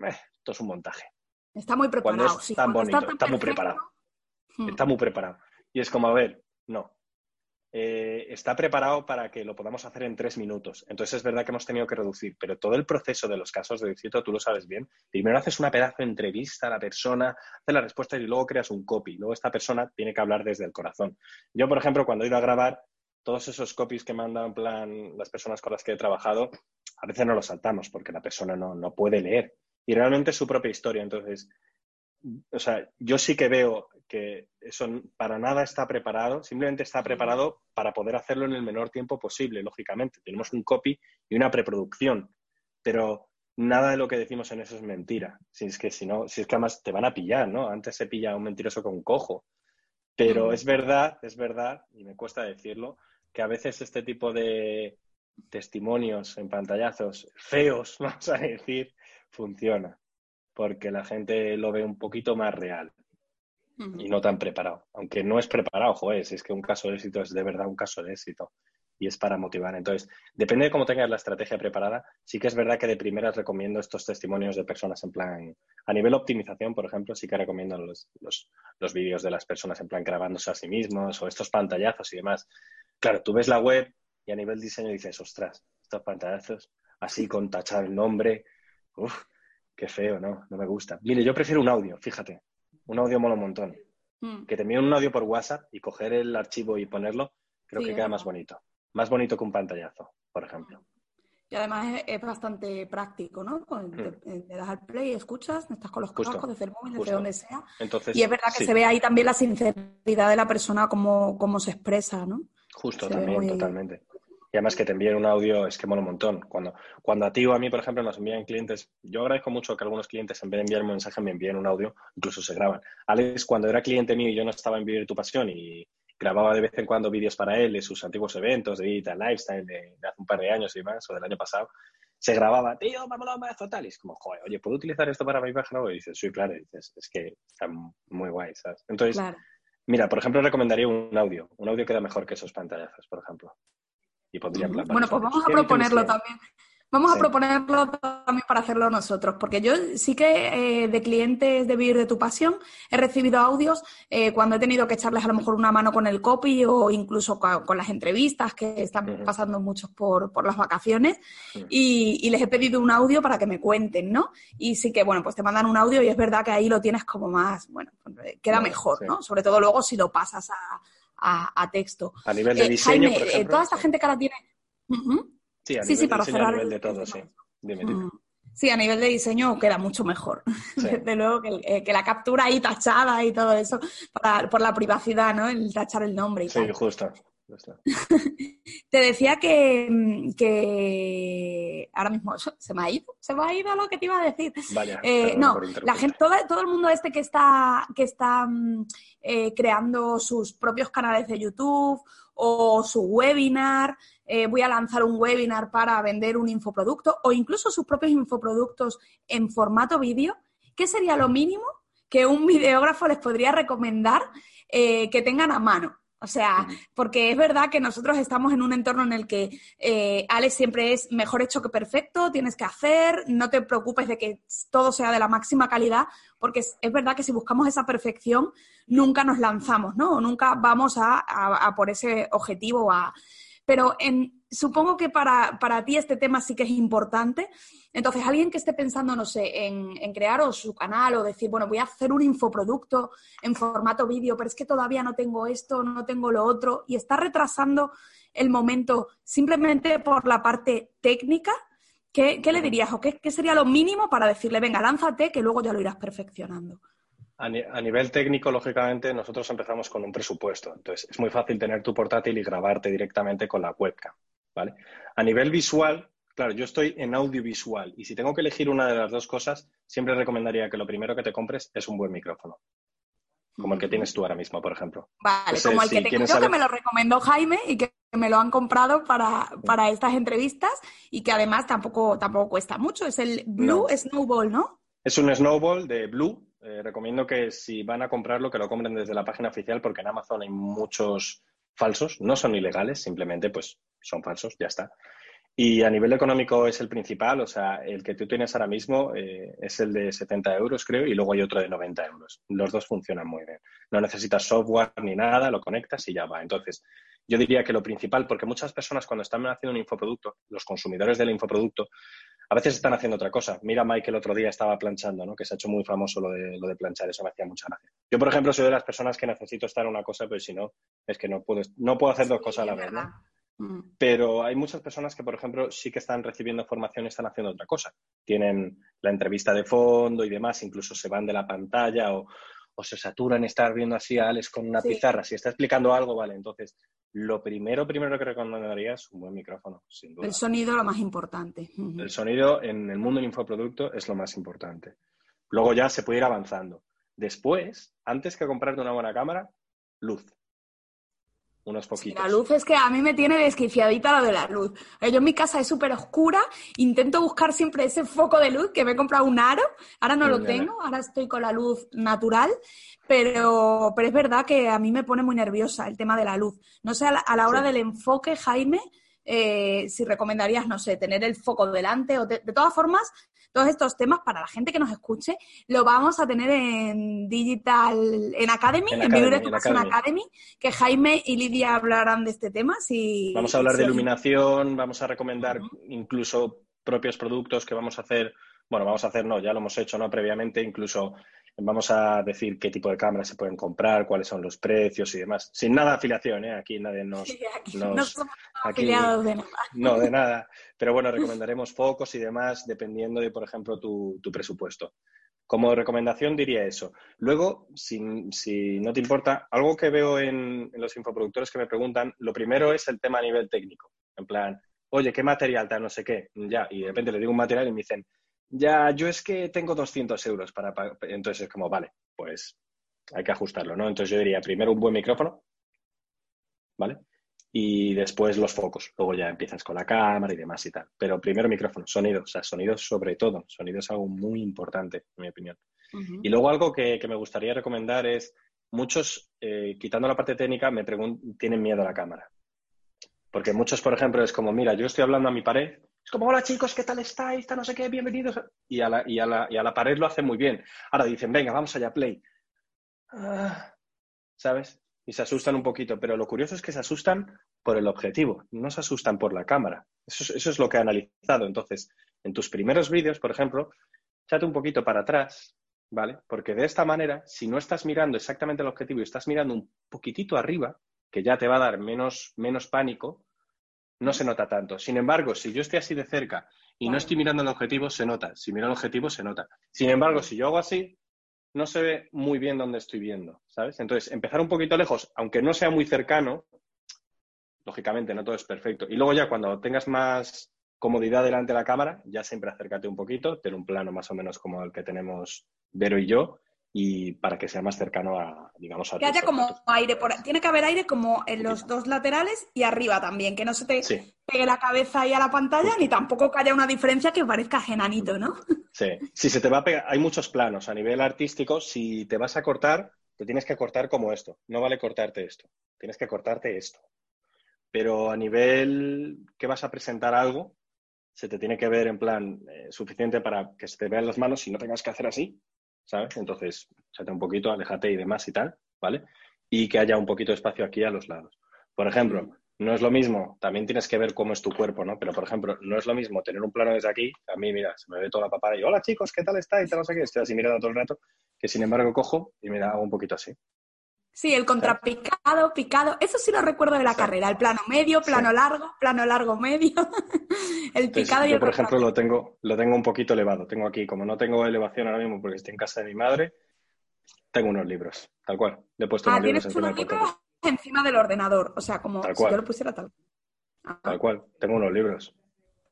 eh, esto es un montaje. Está muy preparado. está muy preparado. Hmm. Está muy preparado. Y es como, a ver, no. Eh, está preparado para que lo podamos hacer en tres minutos. Entonces es verdad que hemos tenido que reducir, pero todo el proceso de los casos de éxito, tú lo sabes bien. Primero haces una pedazo de entrevista a la persona, haces la respuesta y luego creas un copy. Luego esta persona tiene que hablar desde el corazón. Yo, por ejemplo, cuando he ido a grabar, todos esos copies que mandan en plan las personas con las que he trabajado, a veces no los saltamos porque la persona no, no puede leer. Y realmente es su propia historia. Entonces, o sea, yo sí que veo que eso para nada está preparado, simplemente está preparado para poder hacerlo en el menor tiempo posible, lógicamente. Tenemos un copy y una preproducción, pero nada de lo que decimos en eso es mentira. Si es que si no, si es que además te van a pillar, ¿no? Antes se pilla un mentiroso con cojo. Pero es verdad, es verdad, y me cuesta decirlo, que a veces este tipo de testimonios en pantallazos feos, vamos a decir, funciona. Porque la gente lo ve un poquito más real y no tan preparado. Aunque no es preparado, joder, es que un caso de éxito es de verdad un caso de éxito y es para motivar. Entonces, depende de cómo tengas la estrategia preparada. Sí que es verdad que de primeras recomiendo estos testimonios de personas en plan, a nivel optimización, por ejemplo, sí que recomiendo los, los, vídeos de las personas en plan grabándose a sí mismos o estos pantallazos y demás. Claro, tú ves la web y a nivel diseño dices, ostras, estos pantallazos, así con tachar el nombre, uff, qué feo, ¿no? No me gusta. Mire, yo prefiero un audio, fíjate un audio mola un montón. Mm. Que te envíen un audio por WhatsApp y coger el archivo y ponerlo, creo que queda más bonito. Más bonito que un pantallazo, por ejemplo. Y además es, bastante práctico, ¿no? Pues mm. das al play, escuchas, estás con los cascos desde el móvil, desde donde sea. y es verdad que se ve ahí también la sinceridad de la persona, cómo, cómo se expresa, ¿no? Justo, también, totalmente. Y además que te envíen un audio es que mola un montón. Cuando, cuando a ti o a mí, por ejemplo, nos envían clientes, yo agradezco mucho que algunos clientes en vez de enviarme un mensaje me envíen un audio, incluso se graban. Alex, cuando era cliente mío y yo no estaba en Vivir tu Pasión y grababa de vez en cuando vídeos para él de sus antiguos eventos, de Digital Lifestyle, de, hace un par de años y más, o del año pasado, se grababa, tío, vámonos, más tal. Y es como, joder, oye, ¿puedo utilizar esto para mi página? Y dices, sí, claro. Y dices, es que está muy guay, ¿sabes? Entonces, mira, por ejemplo, recomendaría un audio. Un audio queda mejor que esos pantallazos, por ejemplo. Bueno, pues vamos a proponerlo también. Vamos a proponerlo también para hacerlo nosotros, porque yo sí que eh, de clientes de Vivir de tu Pasión he recibido audios eh, cuando he tenido que echarles a lo mejor una mano con el copy o incluso con, las entrevistas que están pasando muchos por, por las vacaciones y, les he pedido un audio para que me cuenten, ¿no? Y sí que, bueno, pues te mandan un audio y es verdad que ahí lo tienes como más, bueno, queda mejor, ¿no? Sobre todo luego si lo pasas a, a, texto. A nivel de eh, diseño, por eh, ejemplo. toda esta gente que ahora tiene... Sí, a nivel para cerrar a nivel de todo, sí. Sí, a nivel de diseño queda mucho mejor. Desde luego eh, que, la captura ahí tachada y todo eso, por la privacidad, ¿no? El tachar el nombre y sí, justo. Te decía que, que, ahora mismo se me ha ido, se me ha ido lo que te iba a decir. Vaya, eh, no, la gente, todo, todo, el mundo este que está, que está mm, eh, creando sus propios canales de YouTube o su webinar, eh, voy a lanzar un webinar para vender un infoproducto o incluso sus propios infoproductos en formato vídeo, ¿qué sería lo mínimo que un videógrafo les podría recomendar que tengan a mano? O sea, porque es verdad que nosotros estamos en un entorno en el que eh, Alex siempre es mejor hecho que perfecto, tienes que hacer, no te preocupes de que todo sea de la máxima calidad, porque es, verdad que si buscamos esa perfección, nunca nos lanzamos, ¿no? O nunca vamos a, a por ese objetivo, a, pero en, supongo que para, para, ti este tema sí que es importante. Entonces, alguien que esté pensando, no sé, en, crear o su canal o decir, bueno, voy a hacer un infoproducto en formato vídeo, pero es que todavía no tengo esto, no tengo lo otro, y está retrasando el momento simplemente por la parte técnica, ¿qué, qué le dirías o qué, qué sería lo mínimo para decirle, venga, lánzate, que luego ya lo irás perfeccionando? A, nivel técnico, lógicamente, nosotros empezamos con un presupuesto. Entonces, es muy fácil tener tu portátil y grabarte directamente con la webcam. ¿Vale? A nivel visual, claro, yo estoy en audiovisual y si tengo que elegir una de las dos cosas, siempre recomendaría que lo primero que te compres es un buen micrófono. Como el que tienes tú ahora mismo, por ejemplo. Vale, como el que tengo yo, que me lo recomendó Jaime y que me lo han comprado para, para estas entrevistas y que además tampoco, tampoco cuesta mucho. Es el Blue Snowball, ¿no? Es un Snowball de Blue, eh, recomiendo que si van a comprarlo, que lo compren desde la página oficial, porque en Amazon hay muchos falsos, no son ilegales, simplemente pues son falsos, ya está. Y a nivel económico es el principal, o sea, el que tú tienes ahora mismo eh, es el de 70 euros, creo, y luego hay otro de 90 euros. Los dos funcionan muy bien. No necesitas software ni nada, lo conectas y ya va. Entonces, yo diría que lo principal, porque muchas personas cuando están haciendo un infoproducto, los consumidores del infoproducto, a veces están haciendo otra cosa. Mira, Mike el otro día estaba planchando, ¿no? Que se ha hecho muy famoso lo de, lo de planchar, eso me hacía mucha gracia. Yo, por ejemplo, soy de las personas que necesito estar en una cosa, pero si no, es que no puedo, no puedo hacer dos cosas a la vez, ¿no? Mm. Pero hay muchas personas que, por ejemplo, sí que están recibiendo formación y están haciendo otra cosa. Tienen la entrevista de fondo y demás, incluso se van de la pantalla o, o se saturan estar viendo así a Alex con una pizarra. Si está explicando algo, vale, entonces lo primero, primero que recomendaría es un buen micrófono, sin duda. El sonido lo más importante. El sonido en el mundo del infoproducto es lo más importante. Luego ya se puede ir avanzando. Después, antes que comprarte una buena cámara, luz unos poquitos. la luz es que a mí me tiene desquiciadita lo de la luz. Yo en mi casa es súper oscura, intento buscar siempre ese foco de luz, que me he comprado un aro, ahora no lo tengo, ahora estoy con la luz natural, pero, pero es verdad que a mí me pone muy nerviosa el tema de la luz. No sé, a la, hora del enfoque, Jaime, eh, si recomendarías, no sé, tener el foco delante o de todas formas, todos estos temas para la gente que nos escuche, lo vamos a tener en Digital, en Academy, en, Academy, en Academy. que Jaime y Lidia hablarán de este tema. Si, vamos a hablar de iluminación, vamos a recomendar incluso propios productos que vamos a hacer, bueno, vamos a hacer, no, ya lo hemos hecho, ¿no? Previamente, incluso Vamos a decir qué tipo de cámaras se pueden comprar, cuáles son los precios y demás. Sin nada de afiliación, ¿eh? Aquí nadie nos... no somos afiliados de nada. No, de nada. Pero bueno, recomendaremos focos y demás dependiendo de, por ejemplo, tu, presupuesto. Como recomendación diría eso. Luego, si, no te importa, algo que veo en, en, los infoproductores que me preguntan, lo primero es el tema a nivel técnico. En plan, oye, ¿qué material tal? No sé qué. Ya, y de repente le digo un material y me dicen, ya, yo es que tengo 200 euros para pagar. Entonces es como, vale, pues hay que ajustarlo, ¿no? Entonces yo diría primero un buen micrófono, ¿vale? Y después los focos. Luego ya empiezas con la cámara y demás y tal. Pero primero micrófono, sonido, o sea, sonido sobre todo. Sonido es algo muy importante, en mi opinión. Y luego algo que, me gustaría recomendar es, muchos, eh, quitando la parte técnica, me tienen miedo a la cámara. Porque muchos, por ejemplo, es como, mira, yo estoy hablando a mi pared es como, hola chicos, ¿qué tal estáis? No sé qué, bienvenidos. Y a, la, y, a la, y a la pared lo hace muy bien. Ahora dicen, venga, vamos allá, play. Ah, ¿Sabes? Y se asustan un poquito, pero lo curioso es que se asustan por el objetivo, no se asustan por la cámara. Eso, eso es lo que he analizado. Entonces, en tus primeros vídeos, por ejemplo, échate un poquito para atrás, ¿vale? Porque de esta manera, si no estás mirando exactamente el objetivo y estás mirando un poquitito arriba, que ya te va a dar menos, menos pánico, no se nota tanto. Sin embargo, si yo estoy así de cerca y no estoy mirando el objetivo, se nota. Si miro el objetivo, se nota. Sin embargo, si yo hago así, no se ve muy bien dónde estoy viendo, ¿sabes? Entonces, empezar un poquito lejos, aunque no sea muy cercano, lógicamente no todo es perfecto. Y luego ya cuando tengas más comodidad delante de la cámara, ya siempre acércate un poquito, ten un plano más o menos como el que tenemos Vero y yo, y para que sea más cercano a, digamos, a Que haya como aire, por, tiene que haber aire como en los dos laterales y arriba también, que no se te pegue la cabeza ahí a la pantalla, ni tampoco que haya una diferencia que parezca genanito, ¿no? Sí, si se te va a pegar, hay muchos planos a nivel artístico, si te vas a cortar, te tienes que cortar como esto, no vale cortarte esto, tienes que cortarte esto. Pero a nivel que vas a presentar algo, se te tiene que ver en plan eh, suficiente para que se te vean las manos y no tengas que hacer así, ¿sabes? Entonces, échate un poquito, aléjate y demás y tal, ¿vale? Y que haya un poquito de espacio aquí a los lados. Por ejemplo, no es lo mismo, también tienes que ver cómo es tu cuerpo, ¿no? Pero, por ejemplo, no es lo mismo tener un plano desde aquí, a mí, mira, se me ve toda la papada y, hola chicos, ¿qué tal estáis? No sé qué, estoy así mirando todo el rato, que sin embargo cojo y me hago un poquito así. Sí, el contrapicado, picado, eso sí lo recuerdo de la carrera, el plano medio, plano largo, plano largo medio, el picado y el por ejemplo, lo tengo, lo tengo un poquito elevado. Tengo aquí, como no tengo elevación ahora mismo porque estoy en casa de mi madre, tengo unos libros, tal cual. Le he puesto ah, unos libros encima unos libros encima del ordenador, o sea, como si yo lo pusiera tal. Tal cual, tengo unos libros.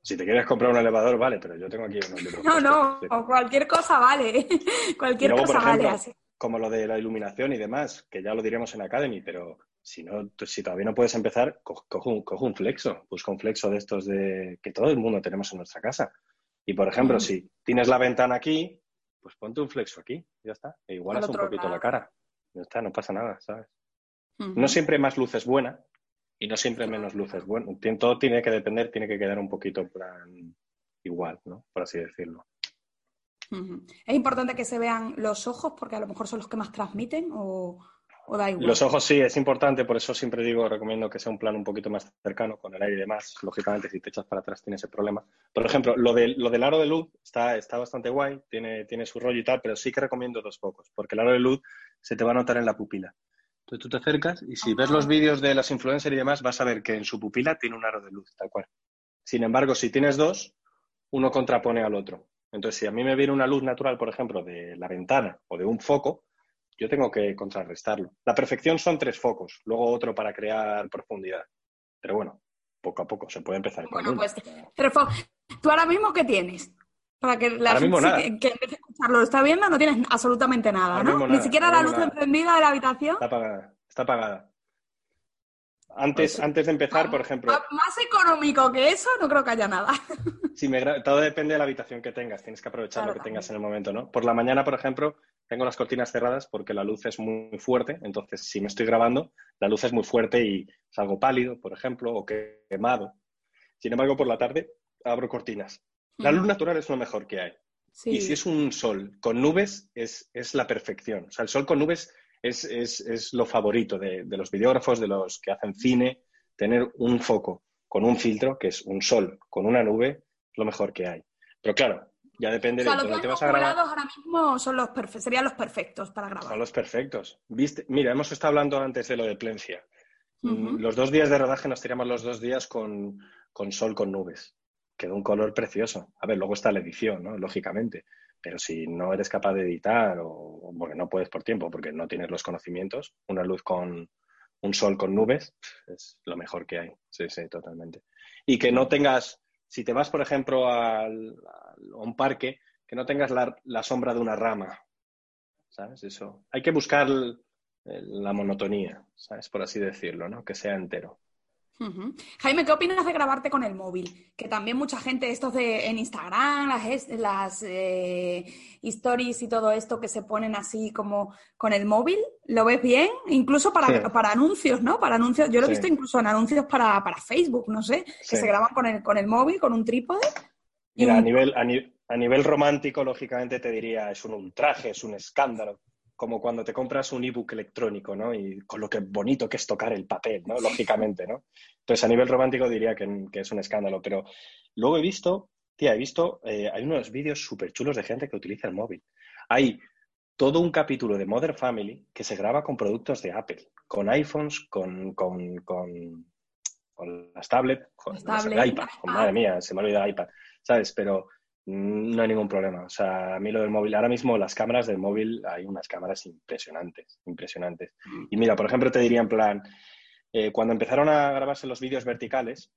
Si te quieres comprar un elevador, vale, pero yo tengo aquí unos libros. No, no, o cualquier cosa vale. cualquier cosa vale así como lo de la iluminación y demás, que ya lo diremos en Academy, pero si no, si todavía no puedes empezar, coge un, un, flexo, busca un flexo de estos de que todo el mundo tenemos en nuestra casa. Y por ejemplo, si tienes la ventana aquí, pues ponte un flexo aquí, ya está. E igualas un poquito la cara. Ya está, no pasa nada, ¿sabes? No siempre más luz es buena y no siempre menos luz es buena. Todo tiene que depender, tiene que quedar un poquito plan igual, ¿no? Por así decirlo. ¿Es importante que se vean los ojos porque a lo mejor son los que más transmiten o, da igual? Los ojos sí, es importante, por eso siempre digo, recomiendo que sea un plano un poquito más cercano con el aire y demás. Lógicamente, si te echas para atrás tiene ese problema. Por ejemplo, lo, de, lo del aro de luz está, está bastante guay, tiene, tiene su rollo y tal, pero sí que recomiendo dos focos, porque el aro de luz se te va a notar en la pupila. Entonces tú te acercas y si ves los vídeos de las influencers y demás, vas a ver que en su pupila tiene un aro de luz, tal cual. Sin embargo, si tienes dos, uno contrapone al otro. Entonces, si a mí me viene una luz natural, por ejemplo, de la ventana o de un foco, yo tengo que contrarrestarlo. La perfección son tres focos, luego otro para crear profundidad. Pero bueno, poco a poco se puede empezar con Bueno, pues ¿Tú ahora mismo qué tienes? Para que la gente que, empiece a escucharlo lo está viendo, no tienes absolutamente nada, ¿no? Ni siquiera la luz encendida de la habitación. Está apagada, está apagada. Antes, pues, antes de empezar, por ejemplo. Más económico que eso, no creo que haya nada. Sí, me, todo depende de la habitación que tengas. Tienes que aprovechar lo que tengas en el momento, ¿no? Por la mañana, por ejemplo, tengo las cortinas cerradas porque la luz es muy fuerte. Entonces, si me estoy grabando, la luz es muy fuerte y salgo pálido, por ejemplo, o quemado. Sin embargo, por la tarde abro cortinas. La luz natural es lo mejor que hay. Y si es un sol con nubes, es, es la perfección. O sea, el sol con nubes es, es, es lo favorito de, de, los videógrafos, de los que hacen cine. Tener un foco con un filtro, que es un sol con una nube, es lo mejor que hay. Pero claro, ya depende de dónde te vas a grabar. ahora mismo son los serían los perfectos para grabar. Son los perfectos. ¿Viste? Mira, hemos estado hablando antes de lo de Plencia. Los dos días de rodaje nos tiramos los dos días con, con sol con nubes. Quedó un color precioso. A ver, luego está la edición, ¿no? Lógicamente. Pero si no eres capaz de editar o porque no puedes por tiempo, porque no tienes los conocimientos, una luz con un sol con nubes es lo mejor que hay. Sí, sí, totalmente. Y que no tengas, si te vas, por ejemplo, al, a un parque, que no tengas la, la, sombra de una rama. ¿Sabes? Eso. Hay que buscar la monotonía, ¿sabes? Por así decirlo, ¿no? Que sea entero. Jaime, ¿qué opinas de grabarte con el móvil? Que también mucha gente, estos de en Instagram, las, las eh, stories y todo esto que se ponen así como con el móvil, ¿lo ves bien? Incluso para, para anuncios, ¿no? Para anuncios, yo lo he visto incluso en anuncios para, Facebook, no sé, que se graban con el, con el móvil, con un trípode. Mira, a, nivel, a nivel romántico, lógicamente te diría, es un ultraje, es un escándalo como cuando te compras un ebook electrónico, ¿no? Y con lo que bonito que es tocar el papel, ¿no? Lógicamente, ¿no? Entonces, a nivel romántico diría que, es un escándalo, pero luego he visto, tía, he visto, eh, hay unos vídeos súper chulos de gente que utiliza el móvil. Hay todo un capítulo de Mother Family que se graba con productos de Apple, con iPhones, con, con, con, las tablets, con, el iPad, madre mía, se me olvida iPad, ¿sabes? Pero no hay ningún problema. O sea, a mí lo del móvil, ahora mismo las cámaras del móvil, hay unas cámaras impresionantes, impresionantes. Mm. Y mira, por ejemplo, te diría en plan, eh, cuando empezaron a grabarse los vídeos verticales,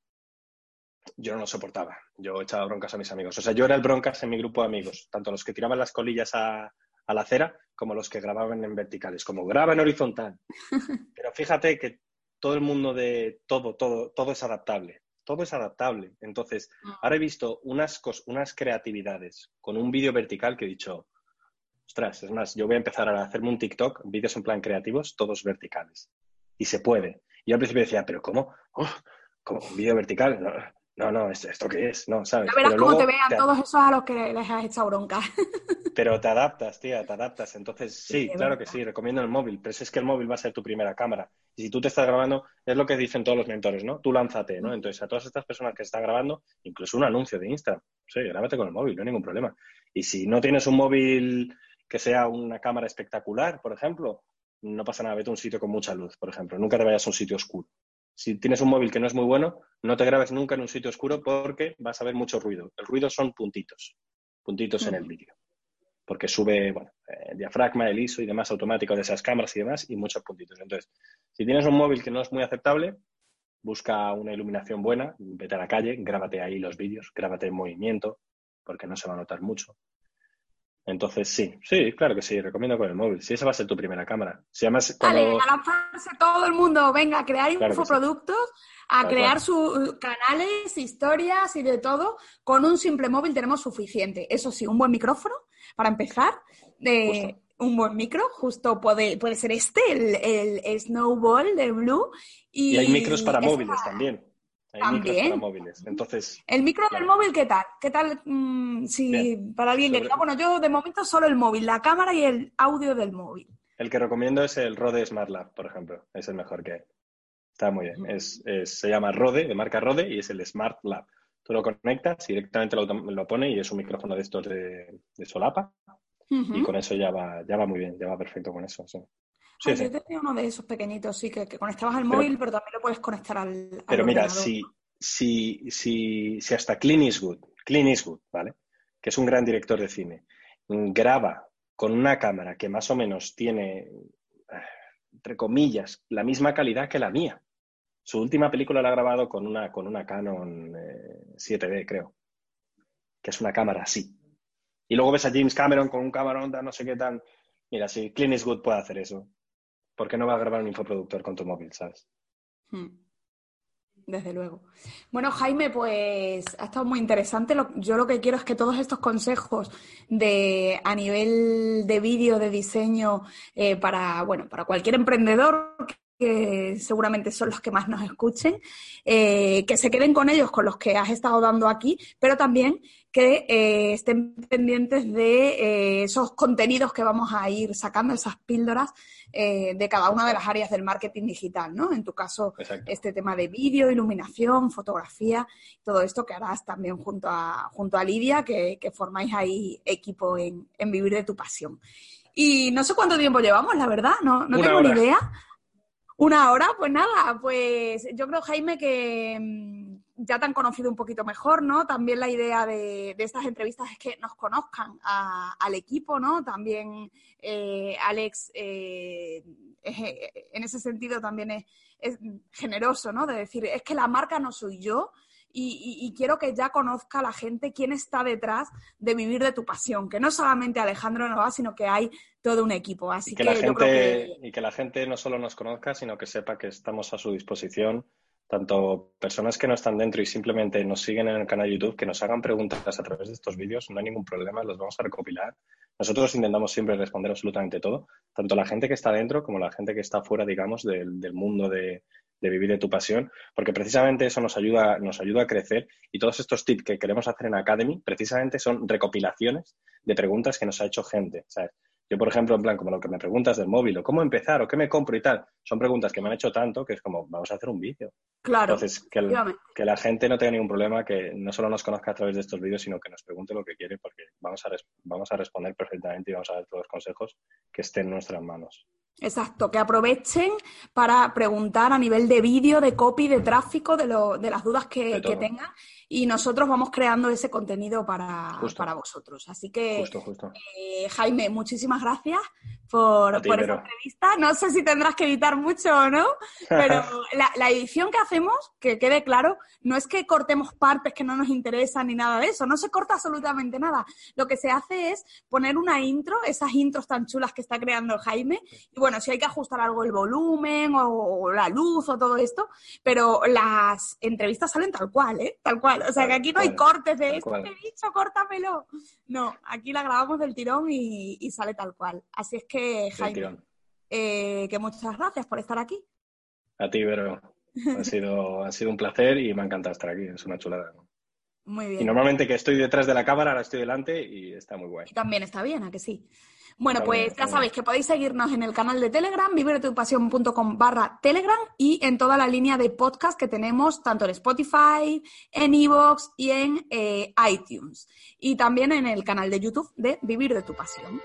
yo no lo soportaba. Yo echaba broncas a mis amigos. O sea, yo era el broncas en mi grupo de amigos, tanto los que tiraban las colillas a, a la acera como los que grababan en verticales, como graba en horizontal. Pero fíjate que todo el mundo de todo, todo, todo es adaptable todo es adaptable. Entonces, mm. ahora he visto unas, unas creatividades con un vídeo vertical que he dicho, ostras, es más, yo voy a empezar a hacerme un TikTok, vídeos en plan creativos, todos verticales. Y se puede. Y yo al principio decía, pero ¿cómo? Oh, ¿Cómo? ¿Un vídeo vertical? No, no, ¿esto qué es? No, ¿sabes? Ya verás cómo te vean todos esos a los que les has echado bronca. Pero te adaptas, tía, te adaptas. Entonces, sí, claro que sí, recomiendo el móvil, pero es que el móvil va a ser tu primera cámara. Y si tú te estás grabando, es lo que dicen todos los mentores, ¿no? Tú lánzate, ¿no? Entonces, a todas estas personas que están grabando, incluso un anuncio de Instagram, sí, grábate con el móvil, no hay ningún problema. Y si no tienes un móvil que sea una cámara espectacular, por ejemplo, no pasa nada, vete a un sitio con mucha luz, por ejemplo. Nunca te vayas a un sitio oscuro si tienes un móvil que no es muy bueno, no te grabes nunca en un sitio oscuro porque vas a ver mucho ruido. El ruido son puntitos, puntitos en el vídeo. Porque sube, bueno, el diafragma, el ISO y demás automático de esas cámaras y demás, y muchos puntitos. Entonces, si tienes un móvil que no es muy aceptable, busca una iluminación buena, vete a la calle, grábate ahí los vídeos, grábate en movimiento, porque no se va a notar mucho. Entonces, sí, sí, claro que sí, recomiendo con el móvil. Si esa va a ser tu primera cámara. Si además, cuando... Vale, a lanzarse todo el mundo, venga, a crear infoproductos, a crear sus canales, historias y de todo. Con un simple móvil tenemos suficiente. Eso sí, un buen micrófono para empezar. De, un buen micro, justo puede, puede ser este, el, el Snowball de Blue. Y, hay micros para móviles también. También. móviles. Entonces, ¿El micro del móvil qué tal? ¿Qué tal mm, si para alguien que diga, bueno, yo de momento solo el móvil, la cámara y el audio del móvil? El que recomiendo es el Rode Smart Lab, por ejemplo. Es el mejor que hay. Está muy bien. Es, se llama Rode, de marca Rode, y es el Smart Lab. Tú lo conectas, directamente lo, lo pone y es un micrófono de estos de, solapa. Y con eso ya va, ya va muy bien, ya va perfecto con eso. Sí. Sí, Yo tenía uno de esos pequeñitos, sí, que, conectabas al móvil, pero también lo puedes conectar al. pero mira, si, si, si, si hasta Clint Eastwood, Clint Eastwood, ¿vale? Que es un gran director de cine, graba con una cámara que más o menos tiene, entre comillas, la misma calidad que la mía. Su última película la ha grabado con una, con una Canon 7D, eh, creo, que es una cámara así. Y luego ves a James Cameron con un camarón, no sé qué tan... Mira, si Clint Eastwood puede hacer eso, ¿por qué no va a grabar un infoproductor con tu móvil, sabes? Hmm. Desde luego. Bueno, Jaime, pues ha estado muy interesante. yo lo que quiero es que todos estos consejos de a nivel de vídeo, de diseño, eh, para, bueno, para cualquier emprendedor que seguramente son los que más nos escuchen, eh, que se queden con ellos, con los que has estado dando aquí, pero también que eh, estén pendientes de eh, esos contenidos que vamos a ir sacando, esas píldoras de cada una de las áreas del marketing digital, ¿no? En tu caso, este tema de vídeo, iluminación, fotografía, todo esto que harás también junto a, junto a Lidia, que, formáis ahí equipo en, Vivir de tu Pasión. Y no sé cuánto tiempo llevamos, la verdad, no, no tengo ni idea. Una hora, pues nada, pues yo creo, Jaime, que mm, ya te han conocido un poquito mejor, ¿no? También la idea de, estas entrevistas es que nos conozcan al equipo, ¿no? También eh, Alex, eh, en ese sentido también es, es, generoso, ¿no? De decir, es que la marca no soy yo, y, quiero que ya conozca la gente quién está detrás de vivir de tu pasión, que no solamente Alejandro Nova, sino que hay todo un equipo. Así y que, la gente, Y que la gente no solo nos conozca, sino que sepa que estamos a su disposición, tanto personas que no están dentro y simplemente nos siguen en el canal de YouTube, que nos hagan preguntas a través de estos vídeos, no hay ningún problema, los vamos a recopilar. Nosotros intentamos siempre responder absolutamente todo, tanto la gente que está dentro como la gente que está fuera, digamos, del mundo de, vivir de tu pasión, porque precisamente eso nos ayuda, nos ayuda a crecer y todos estos tips que queremos hacer en Academy precisamente son recopilaciones de preguntas que nos ha hecho gente. Yo, por ejemplo, en plan, como lo que me preguntas del móvil, o cómo empezar, o qué me compro y tal, son preguntas que me han hecho tanto que es como, vamos a hacer un vídeo. Claro. Entonces, que, que, la gente no tenga ningún problema, que no solo nos conozca a través de estos vídeos, sino que nos pregunte lo que quiere, porque vamos a, vamos a responder perfectamente y vamos a dar todos los consejos que estén en nuestras manos. Exacto, que aprovechen para preguntar a nivel de vídeo, de copy, de tráfico, de, lo, de las dudas que, tengan y nosotros vamos creando ese contenido para, para vosotros. Así que, eh, Jaime, muchísimas gracias por, por esta entrevista. No sé si tendrás que editar mucho o no, pero la, la, edición que hacemos, que quede claro, no es que cortemos partes que no nos interesan ni nada de eso, no se corta absolutamente nada. Lo que se hace es poner una intro, esas intros tan chulas que está creando Jaime, y bueno, si hay que ajustar algo el volumen o, la luz o todo esto, pero las entrevistas salen tal cual, ¿eh? Tal cual. O sea, que aquí no hay cortes de esto, he dicho, córtamelo. No, aquí la grabamos del tirón y, sale tal cual. Así es que, Jaime, eh, que muchas gracias por estar aquí. A ti, Vero. Ha sido, ha sido un placer y me ha encantado estar aquí. Es una chulada. Muy bien. Y normalmente que estoy detrás de la cámara, ahora estoy delante y está muy guay. Y también está bien, ¿a que sí? Bueno, pues ya sabéis que podéis seguirnos en el canal de Telegram, viviretupasión.com barra Telegram y en toda la línea de podcast que tenemos tanto en Spotify, en Evox y en eh, iTunes. Y también en el canal de YouTube de Vivir de tu Pasión.